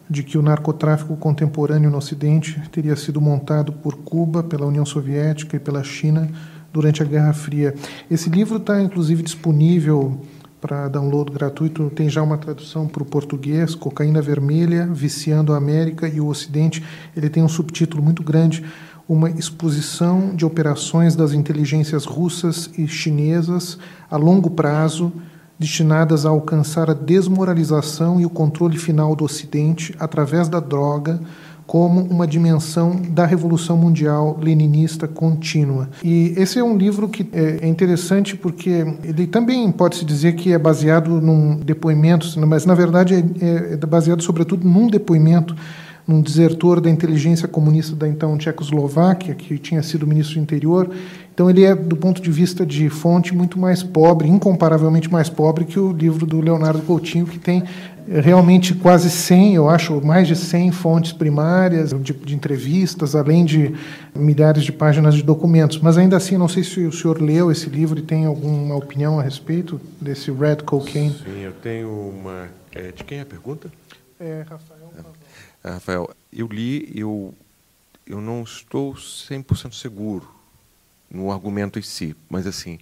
de que o narcotráfico contemporâneo no Ocidente teria sido montado por Cuba, pela União Soviética e pela China durante a Guerra Fria. Esse livro está, inclusive, disponível para download gratuito. Tem já uma tradução para o português: Cocaína Vermelha, Viciando a América e o Ocidente. Ele tem um subtítulo muito grande: Uma exposição de operações das inteligências russas e chinesas a longo prazo, destinadas a alcançar a desmoralização e o controle final do Ocidente através da droga como uma dimensão da Revolução Mundial Leninista contínua. E esse é um livro que é interessante porque ele também pode-se dizer que é baseado num depoimento, mas na verdade é, é baseado sobretudo num depoimento num desertor da inteligência comunista da então Tchecoslováquia, que tinha sido ministro do interior. Então ele é, do ponto de vista de fonte, muito mais pobre, incomparavelmente mais pobre que o livro do Leonardo Coutinho, que tem realmente quase 100, eu acho, mais de 100 fontes primárias de, de, entrevistas, além de milhares de páginas de documentos. Mas ainda assim, não sei se o senhor leu esse livro e tem alguma opinião a respeito desse Red Cocaine. Sim, eu tenho uma. É, de quem é a pergunta? É, Rafael. É, Rafael, eu li, eu, eu não estou 100% seguro no argumento em si, mas assim,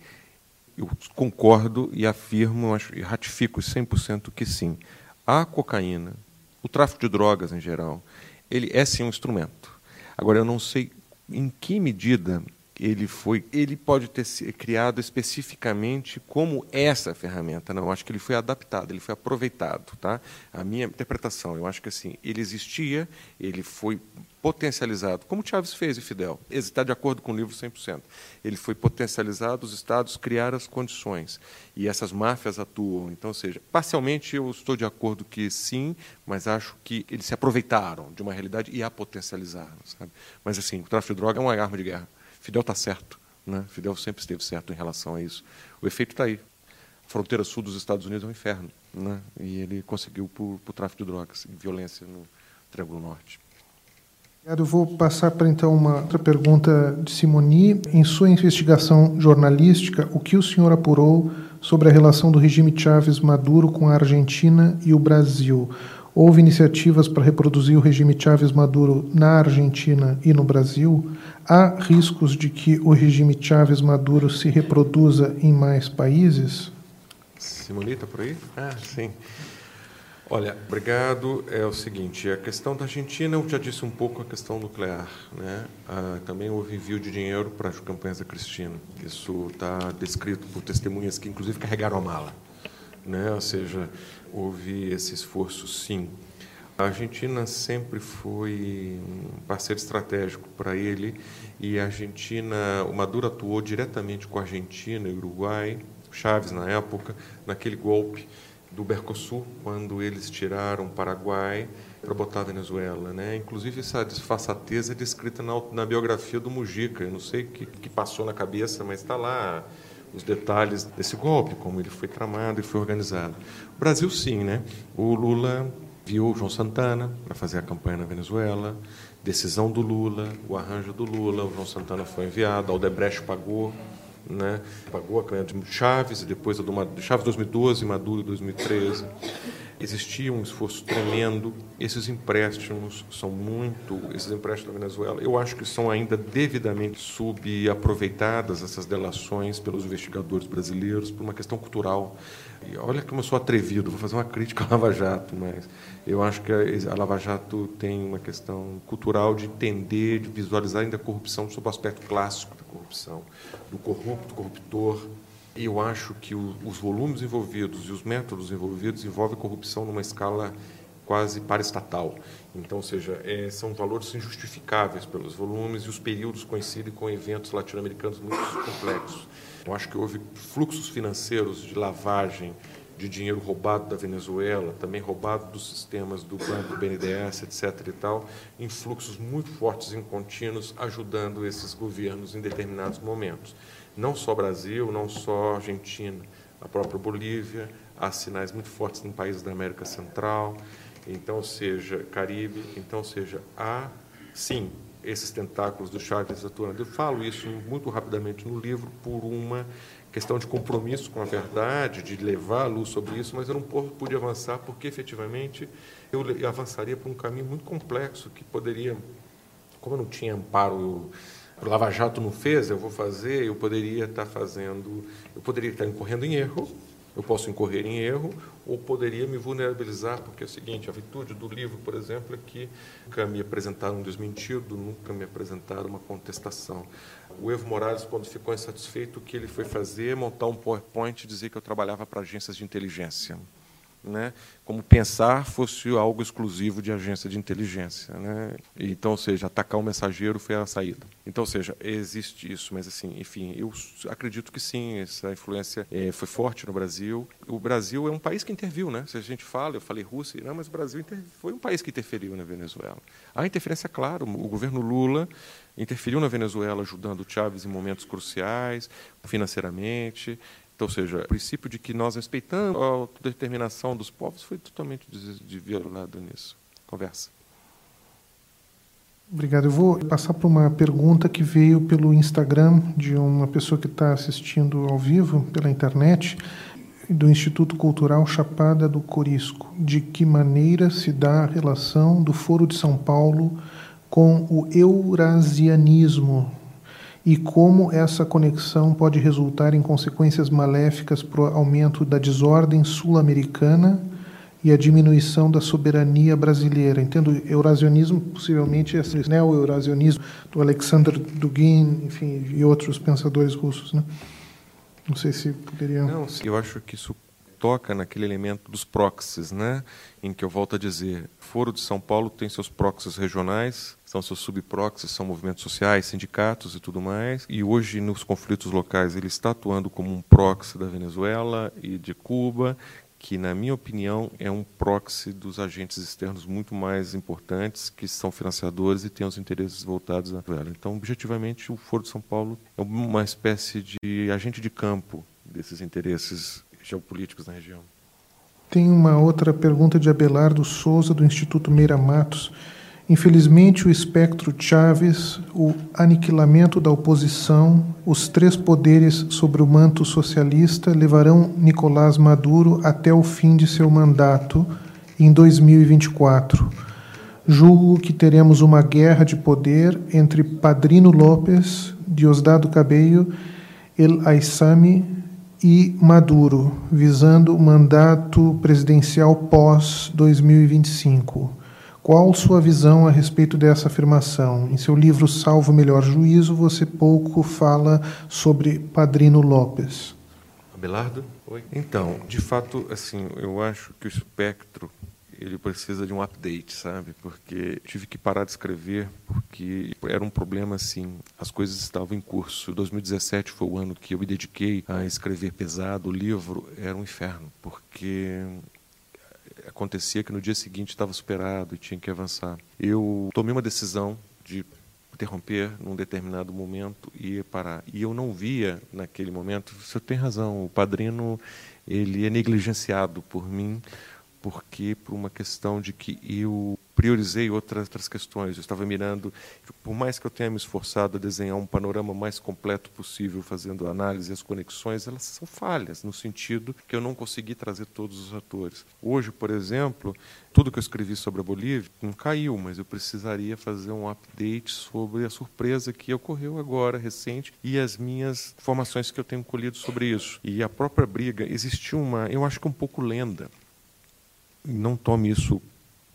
eu concordo e afirmo e ratifico 100% que sim. A cocaína, o tráfico de drogas em geral, ele é sim um instrumento. Agora, eu não sei em que medida ele foi, ele pode ter criado especificamente como essa ferramenta. Não, acho que ele foi adaptado, ele foi aproveitado, tá? A minha interpretação, eu acho que assim, ele existia, ele foi potencializado, como Chaves fez e Fidel. Está de acordo com o livro 100%. Ele foi potencializado, os estados criaram as condições e essas máfias atuam. Então, ou seja, parcialmente eu estou de acordo que sim, mas acho que eles se aproveitaram de uma realidade e a potencializaram, sabe? Mas assim, o tráfico de droga é uma arma de guerra. Fidel está certo. Né? Fidel sempre esteve certo em relação a isso. O efeito está aí. A fronteira sul dos Estados Unidos é um inferno. Né? E ele conseguiu por, por tráfico de drogas e violência no Triângulo Norte. Eu vou passar para então uma outra pergunta de Simoni. Em sua investigação jornalística, o que o senhor apurou sobre a relação do regime Chávez Maduro com a Argentina e o Brasil? Houve iniciativas para reproduzir o regime Chávez Maduro na Argentina e no Brasil? Há riscos de que o regime Chávez Maduro se reproduza em mais países? Simonita, por aí? Ah, sim. Olha, obrigado. É o seguinte, a questão da Argentina, eu já disse um pouco a questão nuclear. Né? Ah, também houve envio de dinheiro para as campanhas da Cristina. Isso está descrito por testemunhas que, inclusive, carregaram a mala. Né? Ou seja, houve esse esforço, sim. A Argentina sempre foi um parceiro estratégico para ele e a Argentina, o Maduro atuou diretamente com a Argentina e Uruguai, Chaves na época, naquele golpe do Mercosul, quando eles tiraram o Paraguai para botar a Venezuela. Né? Inclusive, essa desfaçatez é descrita na, na biografia do Mujica. Eu não sei o que, que passou na cabeça, mas está lá os detalhes desse golpe, como ele foi tramado e foi organizado. O Brasil, sim, né? O Lula viu João Santana para fazer a campanha na Venezuela, decisão do Lula, o arranjo do Lula, o João Santana foi enviado, Aldebrecht pagou, né? pagou a campanha de Chaves, e depois a do Chaves 2012, Maduro 2013 existia um esforço tremendo. Esses empréstimos são muito, esses empréstimos da Venezuela, eu acho que são ainda devidamente subaproveitadas essas delações pelos investigadores brasileiros por uma questão cultural. E olha como eu sou atrevido, vou fazer uma crítica à Lava Jato, mas eu acho que a Lava Jato tem uma questão cultural de entender, de visualizar ainda a corrupção sob o aspecto clássico da corrupção, do corrupto, corruptor, eu acho que o, os volumes envolvidos e os métodos envolvidos envolvem corrupção numa escala quase paraestatal. Então, ou seja, é, são valores injustificáveis pelos volumes e os períodos coincidem com eventos latino-americanos muito complexos. Eu acho que houve fluxos financeiros de lavagem de dinheiro roubado da Venezuela, também roubado dos sistemas do banco BNDES, etc. e tal, em fluxos muito fortes e contínuos, ajudando esses governos em determinados momentos não só Brasil, não só Argentina, a própria Bolívia, há sinais muito fortes em países da América Central, então seja Caribe, então seja há sim esses tentáculos do Chaves atuando. Eu falo isso muito rapidamente no livro por uma questão de compromisso com a verdade, de levar a luz sobre isso, mas eu não pude avançar porque efetivamente eu avançaria por um caminho muito complexo que poderia, como eu não tinha amparo, eu, o Lava Jato não fez, eu vou fazer, eu poderia estar fazendo, eu poderia estar incorrendo em erro, eu posso incorrer em erro, ou poderia me vulnerabilizar, porque é o seguinte, a virtude do livro, por exemplo, é que nunca me apresentaram um desmentido, nunca me apresentaram uma contestação. O Evo Morales, quando ficou insatisfeito, o que ele foi fazer? Montar um PowerPoint e dizer que eu trabalhava para agências de inteligência né, como pensar fosse algo exclusivo de agência de inteligência. Né? Então, ou seja, atacar o mensageiro foi a saída. Então, ou seja, existe isso, mas assim, enfim, eu acredito que sim, essa influência é, foi forte no Brasil. O Brasil é um país que interviu, né? Se a gente fala, eu falei Rússia, não, mas o Brasil foi um país que interferiu na Venezuela. Há interferência, claro, o governo Lula interferiu na Venezuela, ajudando o Chávez em momentos cruciais, financeiramente, então, ou seja, o princípio de que nós respeitamos a autodeterminação dos povos foi totalmente violado nisso. Conversa. Obrigado. Eu vou passar para uma pergunta que veio pelo Instagram de uma pessoa que está assistindo ao vivo pela internet, do Instituto Cultural Chapada do Corisco. De que maneira se dá a relação do Foro de São Paulo com o eurasianismo e como essa conexão pode resultar em consequências maléficas para o aumento da desordem sul-americana e a diminuição da soberania brasileira. Entendo eurasionismo, possivelmente esse neo-eurasionismo do Alexander Dugin, enfim, e outros pensadores russos, né? Não sei se poderia. Não, eu acho que isso toca naquele elemento dos proxies, né? em que eu volto a dizer, Foro de São Paulo tem seus proxies regionais, são seus subproxies, são movimentos sociais, sindicatos e tudo mais, e hoje nos conflitos locais ele está atuando como um proxy da Venezuela e de Cuba, que, na minha opinião, é um proxy dos agentes externos muito mais importantes, que são financiadores e têm os interesses voltados à Venezuela. Então, objetivamente, o Foro de São Paulo é uma espécie de agente de campo desses interesses geopolíticos na região. Tem uma outra pergunta de Abelardo Souza, do Instituto Meira Matos. Infelizmente, o espectro Chaves, o aniquilamento da oposição, os três poderes sobre o manto socialista levarão Nicolás Maduro até o fim de seu mandato em 2024. Julgo que teremos uma guerra de poder entre Padrino López, Diosdado Cabello, El Aissami e Maduro, visando o mandato presidencial pós-2025. Qual sua visão a respeito dessa afirmação? Em seu livro Salvo Melhor Juízo, você pouco fala sobre Padrino Lopes. Abelardo? Oi. Então, de fato, assim, eu acho que o espectro ele precisa de um update, sabe? Porque tive que parar de escrever porque era um problema assim, as coisas estavam em curso. 2017 foi o ano que eu me dediquei a escrever pesado, o livro era um inferno, porque acontecia que no dia seguinte estava superado e tinha que avançar. Eu tomei uma decisão de interromper num determinado momento e parar. E eu não via naquele momento, você tem razão, o padrino ele é negligenciado por mim porque por uma questão de que eu priorizei outras, outras questões. Eu estava mirando, por mais que eu tenha me esforçado a desenhar um panorama mais completo possível, fazendo análise as conexões, elas são falhas, no sentido que eu não consegui trazer todos os atores. Hoje, por exemplo, tudo que eu escrevi sobre a Bolívia não caiu, mas eu precisaria fazer um update sobre a surpresa que ocorreu agora, recente, e as minhas informações que eu tenho colhido sobre isso. E a própria briga, existiu uma, eu acho que um pouco lenda, não tome isso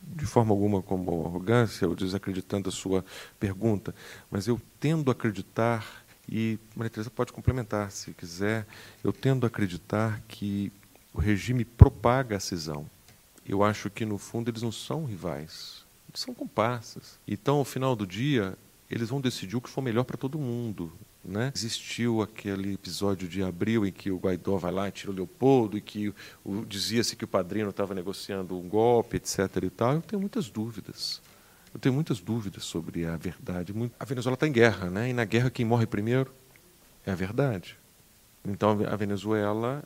de forma alguma como arrogância ou desacreditando a sua pergunta, mas eu tendo a acreditar, e Maria Teresa pode complementar se quiser, eu tendo a acreditar que o regime propaga a cisão. Eu acho que, no fundo, eles não são rivais, eles são comparsas. Então, ao final do dia, eles vão decidir o que for melhor para todo mundo. Né? Existiu aquele episódio de abril em que o Guaidó vai lá e tira o Leopoldo e que dizia-se que o padrinho estava negociando um golpe, etc. E tal. Eu tenho muitas dúvidas. Eu tenho muitas dúvidas sobre a verdade. A Venezuela está em guerra, né? e na guerra quem morre primeiro é a verdade. Então a Venezuela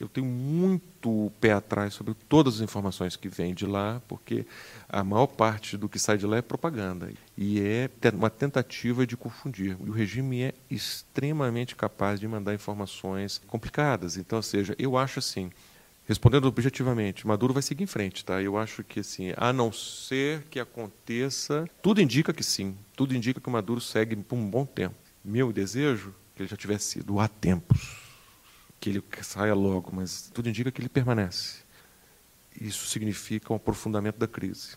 eu tenho muito pé atrás sobre todas as informações que vêm de lá, porque a maior parte do que sai de lá é propaganda. E é uma tentativa de confundir. E o regime é extremamente capaz de mandar informações complicadas. Então, ou seja, eu acho assim, respondendo objetivamente, Maduro vai seguir em frente, tá? Eu acho que assim, a não ser que aconteça, tudo indica que sim, tudo indica que o Maduro segue por um bom tempo. Meu desejo que ele já tivesse sido há tempos que ele saia logo, mas tudo indica que ele permanece. Isso significa um aprofundamento da crise.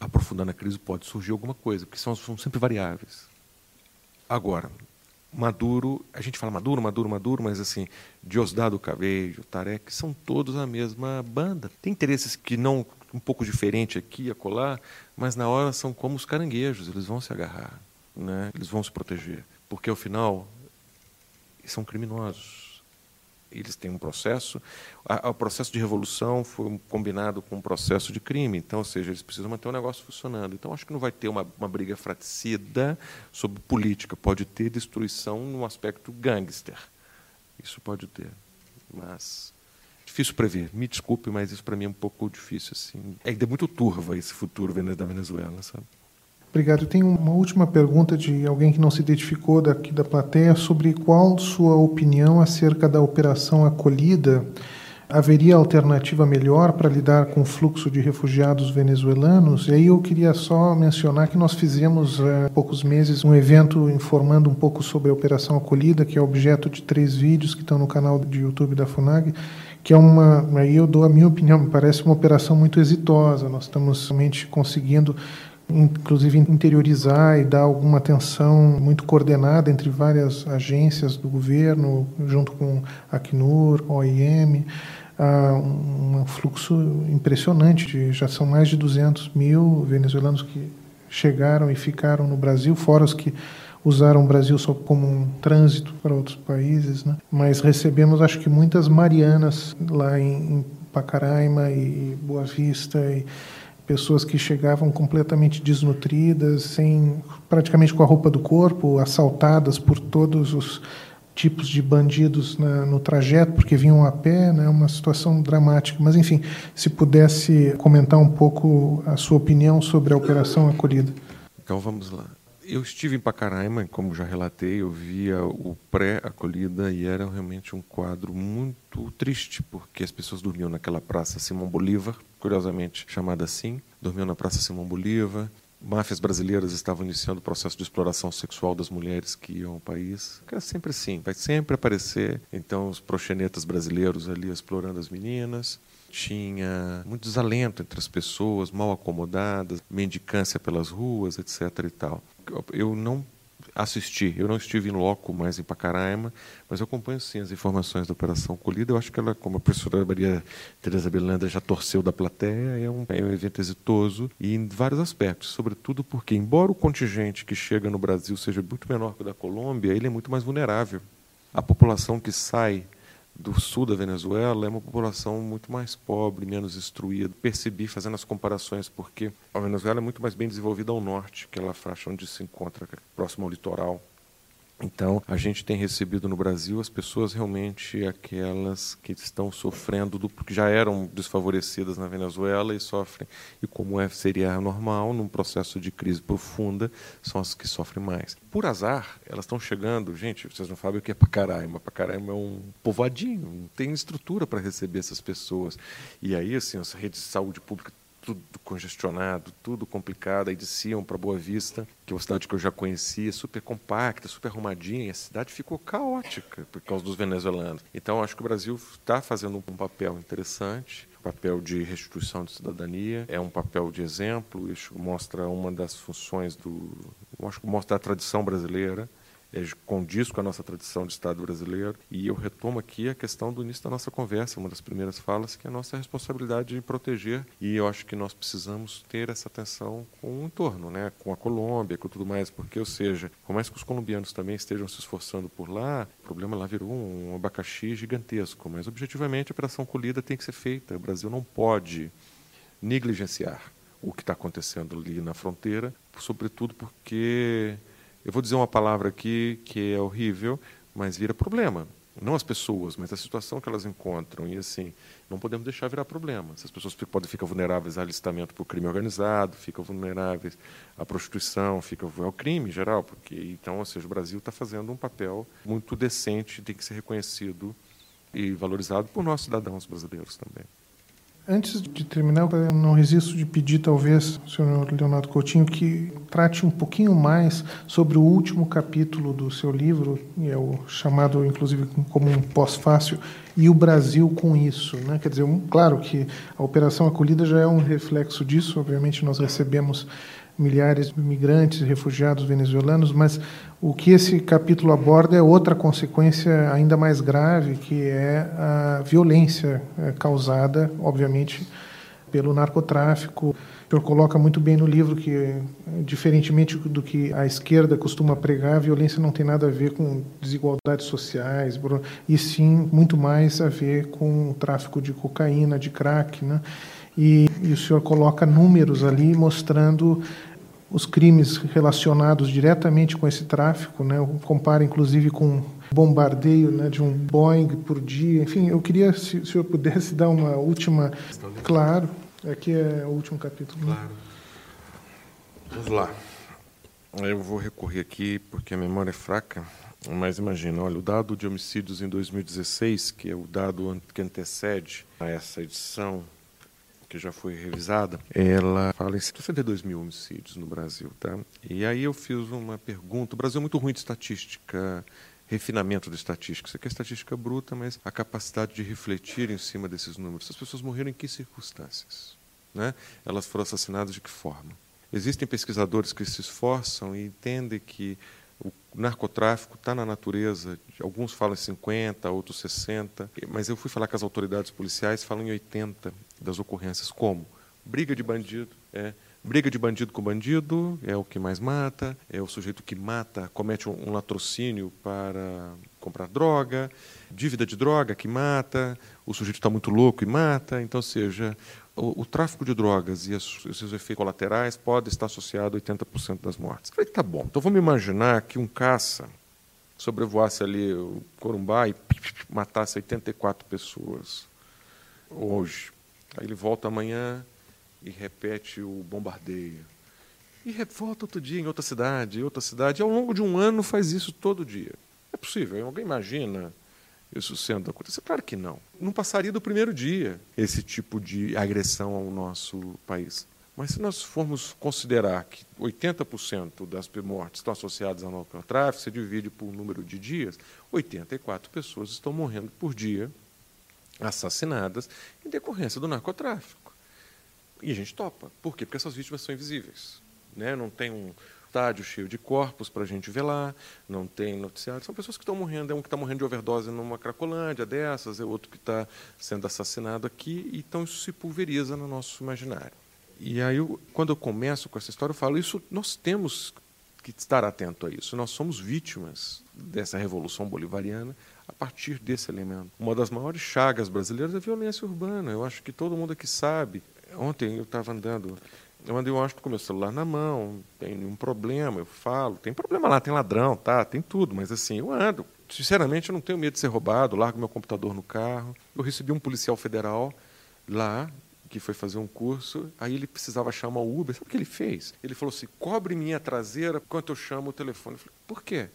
Aprofundando a crise pode surgir alguma coisa, porque são, são sempre variáveis. Agora, Maduro, a gente fala Maduro, Maduro, Maduro, mas assim, Diosdado Cabello, Tarek, são todos a mesma banda. Tem interesses que não um pouco diferente aqui e acolá, mas na hora são como os caranguejos, eles vão se agarrar, né? eles vão se proteger, porque ao final são criminosos eles têm um processo. O processo de revolução foi combinado com um processo de crime, então, ou seja, eles precisam manter o negócio funcionando. Então, acho que não vai ter uma, uma briga fratricida sobre política. Pode ter destruição no aspecto gangster. Isso pode ter, mas difícil prever. Me desculpe, mas isso para mim é um pouco difícil assim. É ainda muito turva esse futuro da Venezuela, sabe? Obrigado. Tenho uma última pergunta de alguém que não se identificou daqui da plateia sobre qual sua opinião acerca da operação acolhida haveria alternativa melhor para lidar com o fluxo de refugiados venezuelanos? E aí eu queria só mencionar que nós fizemos há poucos meses um evento informando um pouco sobre a Operação Acolhida, que é objeto de três vídeos que estão no canal de YouTube da FUNAG, que é uma, aí eu dou a minha opinião, me parece uma operação muito exitosa. Nós estamos realmente conseguindo inclusive interiorizar e dar alguma atenção muito coordenada entre várias agências do governo, junto com a Acnur, OIM, uh, um fluxo impressionante. De, já são mais de 200 mil venezuelanos que chegaram e ficaram no Brasil, fora os que usaram o Brasil só como um trânsito para outros países, né? Mas recebemos, acho que muitas marianas lá em, em Pacaraima e Boa Vista e pessoas que chegavam completamente desnutridas, sem praticamente com a roupa do corpo, assaltadas por todos os tipos de bandidos na, no trajeto, porque vinham a pé, né, uma situação dramática. Mas, enfim, se pudesse comentar um pouco a sua opinião sobre a Operação Acolhida. Então, vamos lá. Eu estive em Pacaraima, como já relatei, eu via o pré-acolhida e era realmente um quadro muito triste, porque as pessoas dormiam naquela praça Simão Bolívar, curiosamente chamada assim, dormiam na praça Simão Bolívar. Máfias brasileiras estavam iniciando o processo de exploração sexual das mulheres que iam ao país. É sempre assim, vai sempre aparecer. Então, os proxenetas brasileiros ali explorando as meninas tinha muito desalento entre as pessoas, mal acomodadas, mendicância pelas ruas, etc. e tal. Eu não assisti, eu não estive em loco mais em Pacaraima, mas eu acompanho sim as informações da Operação Colhida. Eu acho que ela, como a professora Maria Teresa Belanda já torceu da plateia, é um, é um evento exitoso e em vários aspectos, sobretudo porque, embora o contingente que chega no Brasil seja muito menor que o da Colômbia, ele é muito mais vulnerável. A população que sai do sul da Venezuela é uma população muito mais pobre, menos instruída. Percebi fazendo as comparações porque a Venezuela é muito mais bem desenvolvida ao norte, que é a faixa onde se encontra próximo ao litoral. Então, a gente tem recebido no Brasil as pessoas realmente aquelas que estão sofrendo do porque já eram desfavorecidas na Venezuela e sofrem e como é seria normal num processo de crise profunda, são as que sofrem mais. Por azar, elas estão chegando, gente, vocês não sabem o que é Pacaraima. Pacaraima é um povoadinho, não tem estrutura para receber essas pessoas. E aí assim, as redes de saúde pública tudo congestionado, tudo complicado. Aí desciam para Boa Vista, que é uma cidade que eu já conhecia, super compacta, super arrumadinha. A cidade ficou caótica por causa dos venezuelanos. Então, acho que o Brasil está fazendo um papel interessante papel de restituição de cidadania, é um papel de exemplo, isso mostra uma das funções do, acho que mostra a tradição brasileira, é, condiz com a nossa tradição de Estado brasileiro. E eu retomo aqui a questão do início da nossa conversa, uma das primeiras falas, que é a nossa responsabilidade de proteger. E eu acho que nós precisamos ter essa atenção com o entorno, né? com a Colômbia, com tudo mais, porque, ou seja, por mais que os colombianos também estejam se esforçando por lá, o problema lá virou um abacaxi gigantesco. Mas, objetivamente, a operação colhida tem que ser feita. O Brasil não pode negligenciar o que está acontecendo ali na fronteira, sobretudo porque eu vou dizer uma palavra aqui que é horrível, mas vira problema. Não as pessoas, mas a situação que elas encontram. E assim, não podemos deixar virar problema. Essas pessoas podem ficar vulneráveis a alistamento por crime organizado, ficam vulneráveis à prostituição, ficam ao crime em geral, porque então, ou seja, o Brasil está fazendo um papel muito decente, tem que ser reconhecido e valorizado por nós cidadãos brasileiros também. Antes de terminar, eu não resisto de pedir, talvez, senhor Leonardo Coutinho, que trate um pouquinho mais sobre o último capítulo do seu livro, e é o chamado, inclusive, como um pós-fácil, e o Brasil com isso. Né? Quer dizer, claro que a Operação Acolhida já é um reflexo disso, obviamente nós recebemos milhares de migrantes e refugiados venezuelanos, mas o que esse capítulo aborda é outra consequência ainda mais grave, que é a violência é, causada, obviamente, pelo narcotráfico. O senhor coloca muito bem no livro que, diferentemente do que a esquerda costuma pregar, a violência não tem nada a ver com desigualdades sociais, e sim muito mais a ver com o tráfico de cocaína, de crack, né? E, e o senhor coloca números ali mostrando os crimes relacionados diretamente com esse tráfico, né? compara inclusive com bombardeio né, de um Boeing por dia. Enfim, eu queria, se o senhor pudesse dar uma última. Claro, aqui é o último capítulo. Claro. Vamos lá. Eu vou recorrer aqui, porque a memória é fraca, Mas imagina, olha, o dado de homicídios em 2016, que é o dado que antecede a essa edição, que já foi revisada, ela fala em 62 mil homicídios no Brasil. Tá? E aí eu fiz uma pergunta. O Brasil é muito ruim de estatística, refinamento de estatística. Isso aqui é estatística bruta, mas a capacidade de refletir em cima desses números. As pessoas morreram em que circunstâncias? Né? Elas foram assassinadas de que forma? Existem pesquisadores que se esforçam e entendem que o narcotráfico está na natureza, alguns falam em 50, outros 60, mas eu fui falar com as autoridades policiais, falam em 80 das ocorrências. Como? Briga de bandido, é. Briga de bandido com bandido é o que mais mata, é o sujeito que mata, comete um, latrocínio para comprar droga, dívida de droga que mata, o sujeito está muito louco e mata. Então, seja, o, o, tráfico de drogas e os, seus efeitos colaterais pode estar associado a 80% das mortes. Eu falei, tá bom, então vamos imaginar que um caça sobrevoasse ali o Corumbá e matasse 84 pessoas hoje. Aí ele volta amanhã e repete o bombardeio. E volta outro dia em outra cidade, em outra cidade. E ao longo de um ano faz isso todo dia. É possível? Alguém imagina isso sendo acontecido? Claro que não. Não passaria do primeiro dia esse tipo de agressão ao nosso país. Mas se nós formos considerar que 80% das mortes estão associadas ao narcotráfico, você divide por número de dias, 84 pessoas estão morrendo por dia, assassinadas, em decorrência do narcotráfico. E a gente topa. Por quê? Porque essas vítimas são invisíveis. Né? Não tem um, estádio cheio de corpos para a gente ver lá, não tem noticiário. São pessoas que estão morrendo. É um que está morrendo de overdose numa Cracolândia dessas, é outro que está sendo assassinado aqui. Então isso se pulveriza no nosso imaginário. E aí, eu, quando eu começo com essa história, eu falo: isso nós temos que estar atento a isso. Nós somos vítimas dessa revolução bolivariana partir desse elemento. Uma das maiores chagas brasileiras é a violência urbana. Eu acho que todo mundo aqui sabe. Ontem eu estava andando eu andei ontem com meu celular na mão, tem nenhum problema, eu falo, tem problema lá, tem ladrão, tá, tem tudo, mas assim, eu ando. Sinceramente, eu não tenho medo de ser roubado, largo meu computador no carro. Eu recebi um policial federal lá, que foi fazer um curso, aí ele precisava chamar o Uber. Sabe o que ele fez? Ele falou assim: cobre minha traseira enquanto eu chamo o telefone. Eu falei: por quê?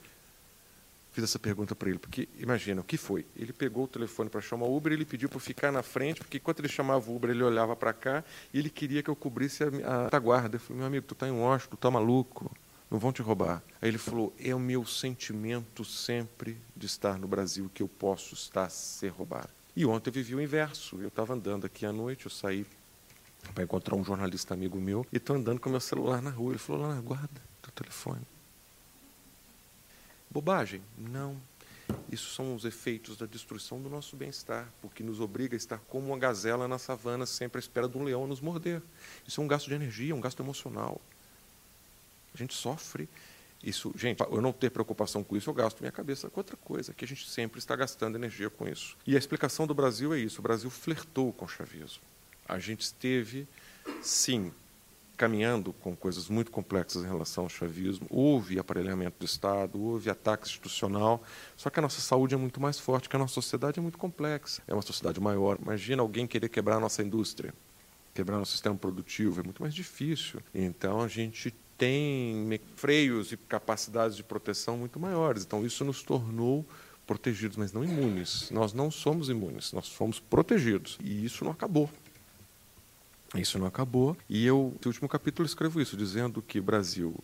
Fiz essa pergunta para ele, porque imagina, o que foi? Ele pegou o telefone para chamar o Uber, ele pediu para ficar na frente, porque enquanto ele chamava o Uber, ele olhava para cá e ele queria que eu cobrisse a, a guarda. Eu falei, meu amigo, tu está em Washington, tu está maluco, não vão te roubar. Aí ele falou, é o meu sentimento sempre de estar no Brasil que eu posso estar a ser roubado. E ontem eu vivi o inverso. Eu estava andando aqui à noite, eu saí para encontrar um jornalista amigo meu e estou andando com meu celular na rua. Ele falou, lá, guarda teu telefone. Bobagem? Não. Isso são os efeitos da destruição do nosso bem-estar, porque nos obriga a estar como uma gazela na savana, sempre à espera de um leão nos morder. Isso é um gasto de energia, um gasto emocional. A gente sofre. Isso, gente, eu não ter preocupação com isso, eu gasto minha cabeça com outra coisa, que a gente sempre está gastando energia com isso. E a explicação do Brasil é isso: o Brasil flertou com o chavismo. A gente esteve, sim, caminhando com coisas muito complexas em relação ao chavismo. Houve aparelhamento do Estado, houve ataque institucional, só que a nossa saúde é muito mais forte, que a nossa sociedade é muito complexa. É uma sociedade maior. Imagina alguém querer quebrar a nossa indústria, quebrar nosso sistema produtivo, é muito mais difícil. Então a gente tem freios e capacidades de proteção muito maiores. Então isso nos tornou protegidos, mas não imunes. Nós não somos imunes, nós somos protegidos. E isso não acabou. Isso não acabou. E eu, no último capítulo, escrevo isso, dizendo que Brasil,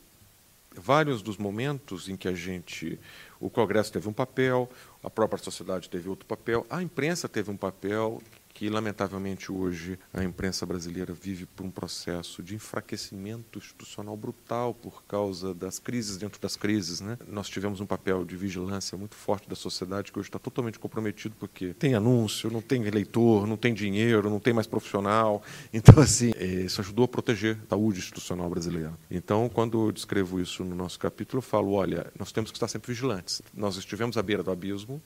vários dos momentos em que a gente. O Congresso teve um papel, a própria sociedade teve outro papel, a imprensa teve um papel que, lamentavelmente, hoje a imprensa brasileira vive por um processo de enfraquecimento institucional brutal por causa das crises dentro das crises. Né? Nós tivemos um papel de vigilância muito forte da sociedade que hoje está totalmente comprometido porque tem anúncio, não tem eleitor, não tem dinheiro, não tem mais profissional. Então, assim, é, isso ajudou a proteger a saúde institucional brasileira. Então, quando eu descrevo isso no nosso capítulo, eu falo: olha, nós temos que estar sempre vigilantes. Nós estivemos à beira do abismo,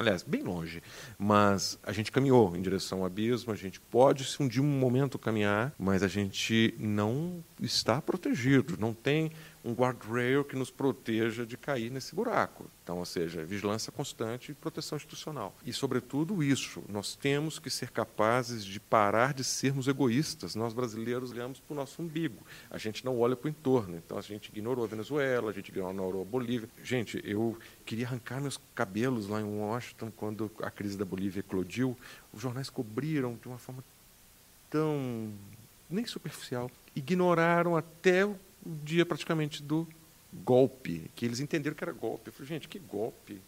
aliás, bem longe, mas a gente caminhou em direção ao abismo, a gente pode, se um dia um momento caminhar, mas a gente não está protegido, não tem um guardrail que nos proteja de cair nesse buraco. Então, ou seja, vigilância constante e proteção institucional. E, sobretudo, isso, nós temos que ser capazes de parar de sermos egoístas. Nós, brasileiros, olhamos para o nosso umbigo. A gente não olha para o entorno. Então, a gente ignorou a Venezuela, a gente ignorou a Bolívia. Gente, eu queria arrancar meus cabelos lá em Washington quando a crise da Bolívia eclodiu. Os jornais cobriram de uma forma tão nem superficial. Ignoraram até o o dia praticamente do golpe, que eles entenderam que era golpe. Eu falei, gente, que golpe?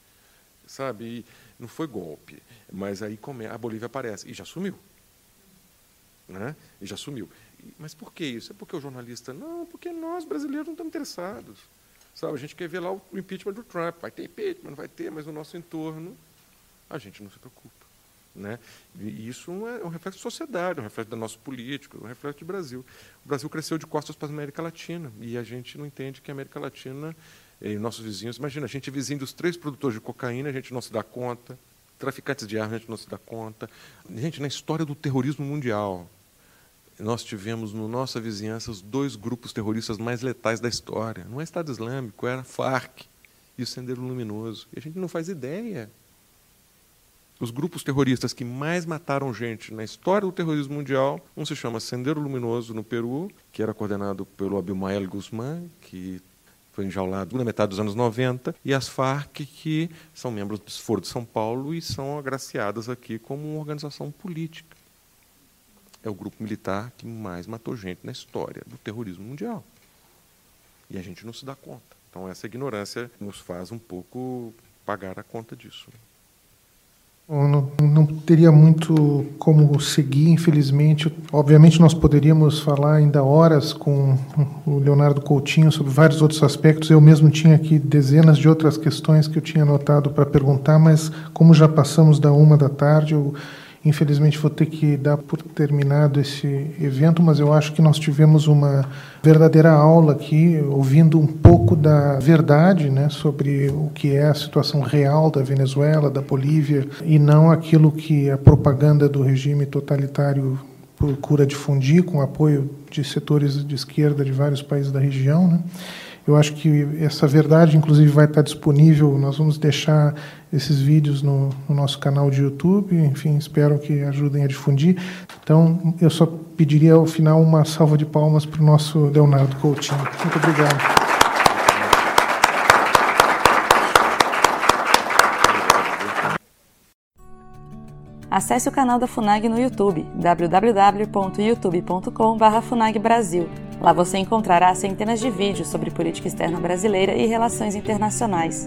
Sabe? E não foi golpe. Mas aí a Bolívia aparece e já sumiu. Né? E já sumiu. Mas por que isso? É porque o jornalista. Não, porque nós brasileiros não estamos interessados. Sabe? A gente quer ver lá o impeachment do Trump. Vai ter impeachment, não vai ter, mas no nosso entorno a gente não se preocupa. Né? E isso é um reflexo de sociedade, um reflexo do nosso político, um reflexo do Brasil. O Brasil cresceu de costas para a América Latina e a gente não entende que a América Latina e nossos vizinhos, imagina, a gente é vizinho dos três produtores de cocaína, a gente não se dá conta, traficantes de armas, a gente não se dá conta. Gente, na história do terrorismo mundial, nós tivemos no nossa vizinhança os dois grupos terroristas mais letais da história. Não é Estado Islâmico, era FARC e o Sendero Luminoso. E a gente não faz ideia os grupos terroristas que mais mataram gente na história do terrorismo mundial, um se chama Sendero Luminoso no Peru, que era coordenado pelo Abimael Guzmán, que foi enjaulado na metade dos anos 90, e as Farc, que são membros do Foro de São Paulo e são agraciadas aqui como uma organização política. É o grupo militar que mais matou gente na história do terrorismo mundial. E a gente não se dá conta. Então, essa ignorância nos faz um pouco pagar a conta disso. Não, não, teria muito como seguir, infelizmente. Obviamente, nós poderíamos falar ainda horas com o Leonardo Coutinho sobre vários outros aspectos. Eu mesmo tinha aqui dezenas de outras questões que eu tinha anotado para perguntar, mas como já passamos da uma da tarde, eu Infelizmente vou ter que dar por terminado esse evento, mas eu acho que nós tivemos uma verdadeira aula aqui, ouvindo um pouco da verdade né, sobre o que é a situação real da Venezuela, da Bolívia, e não aquilo que a propaganda do regime totalitário procura difundir com apoio de setores de esquerda de vários países da região. Né? Eu acho que essa verdade, inclusive, vai estar disponível. Nós vamos deixar esses vídeos no, no, nosso canal de YouTube. Enfim, espero que ajudem a difundir. Então, eu só pediria ao final uma salva de palmas para o nosso Leonardo Coutinho. Muito obrigado. Acesse o canal da FUNAG no YouTube, www.youtube.com/funagbrasil. Lá você encontrará centenas de vídeos sobre política externa brasileira e relações internacionais.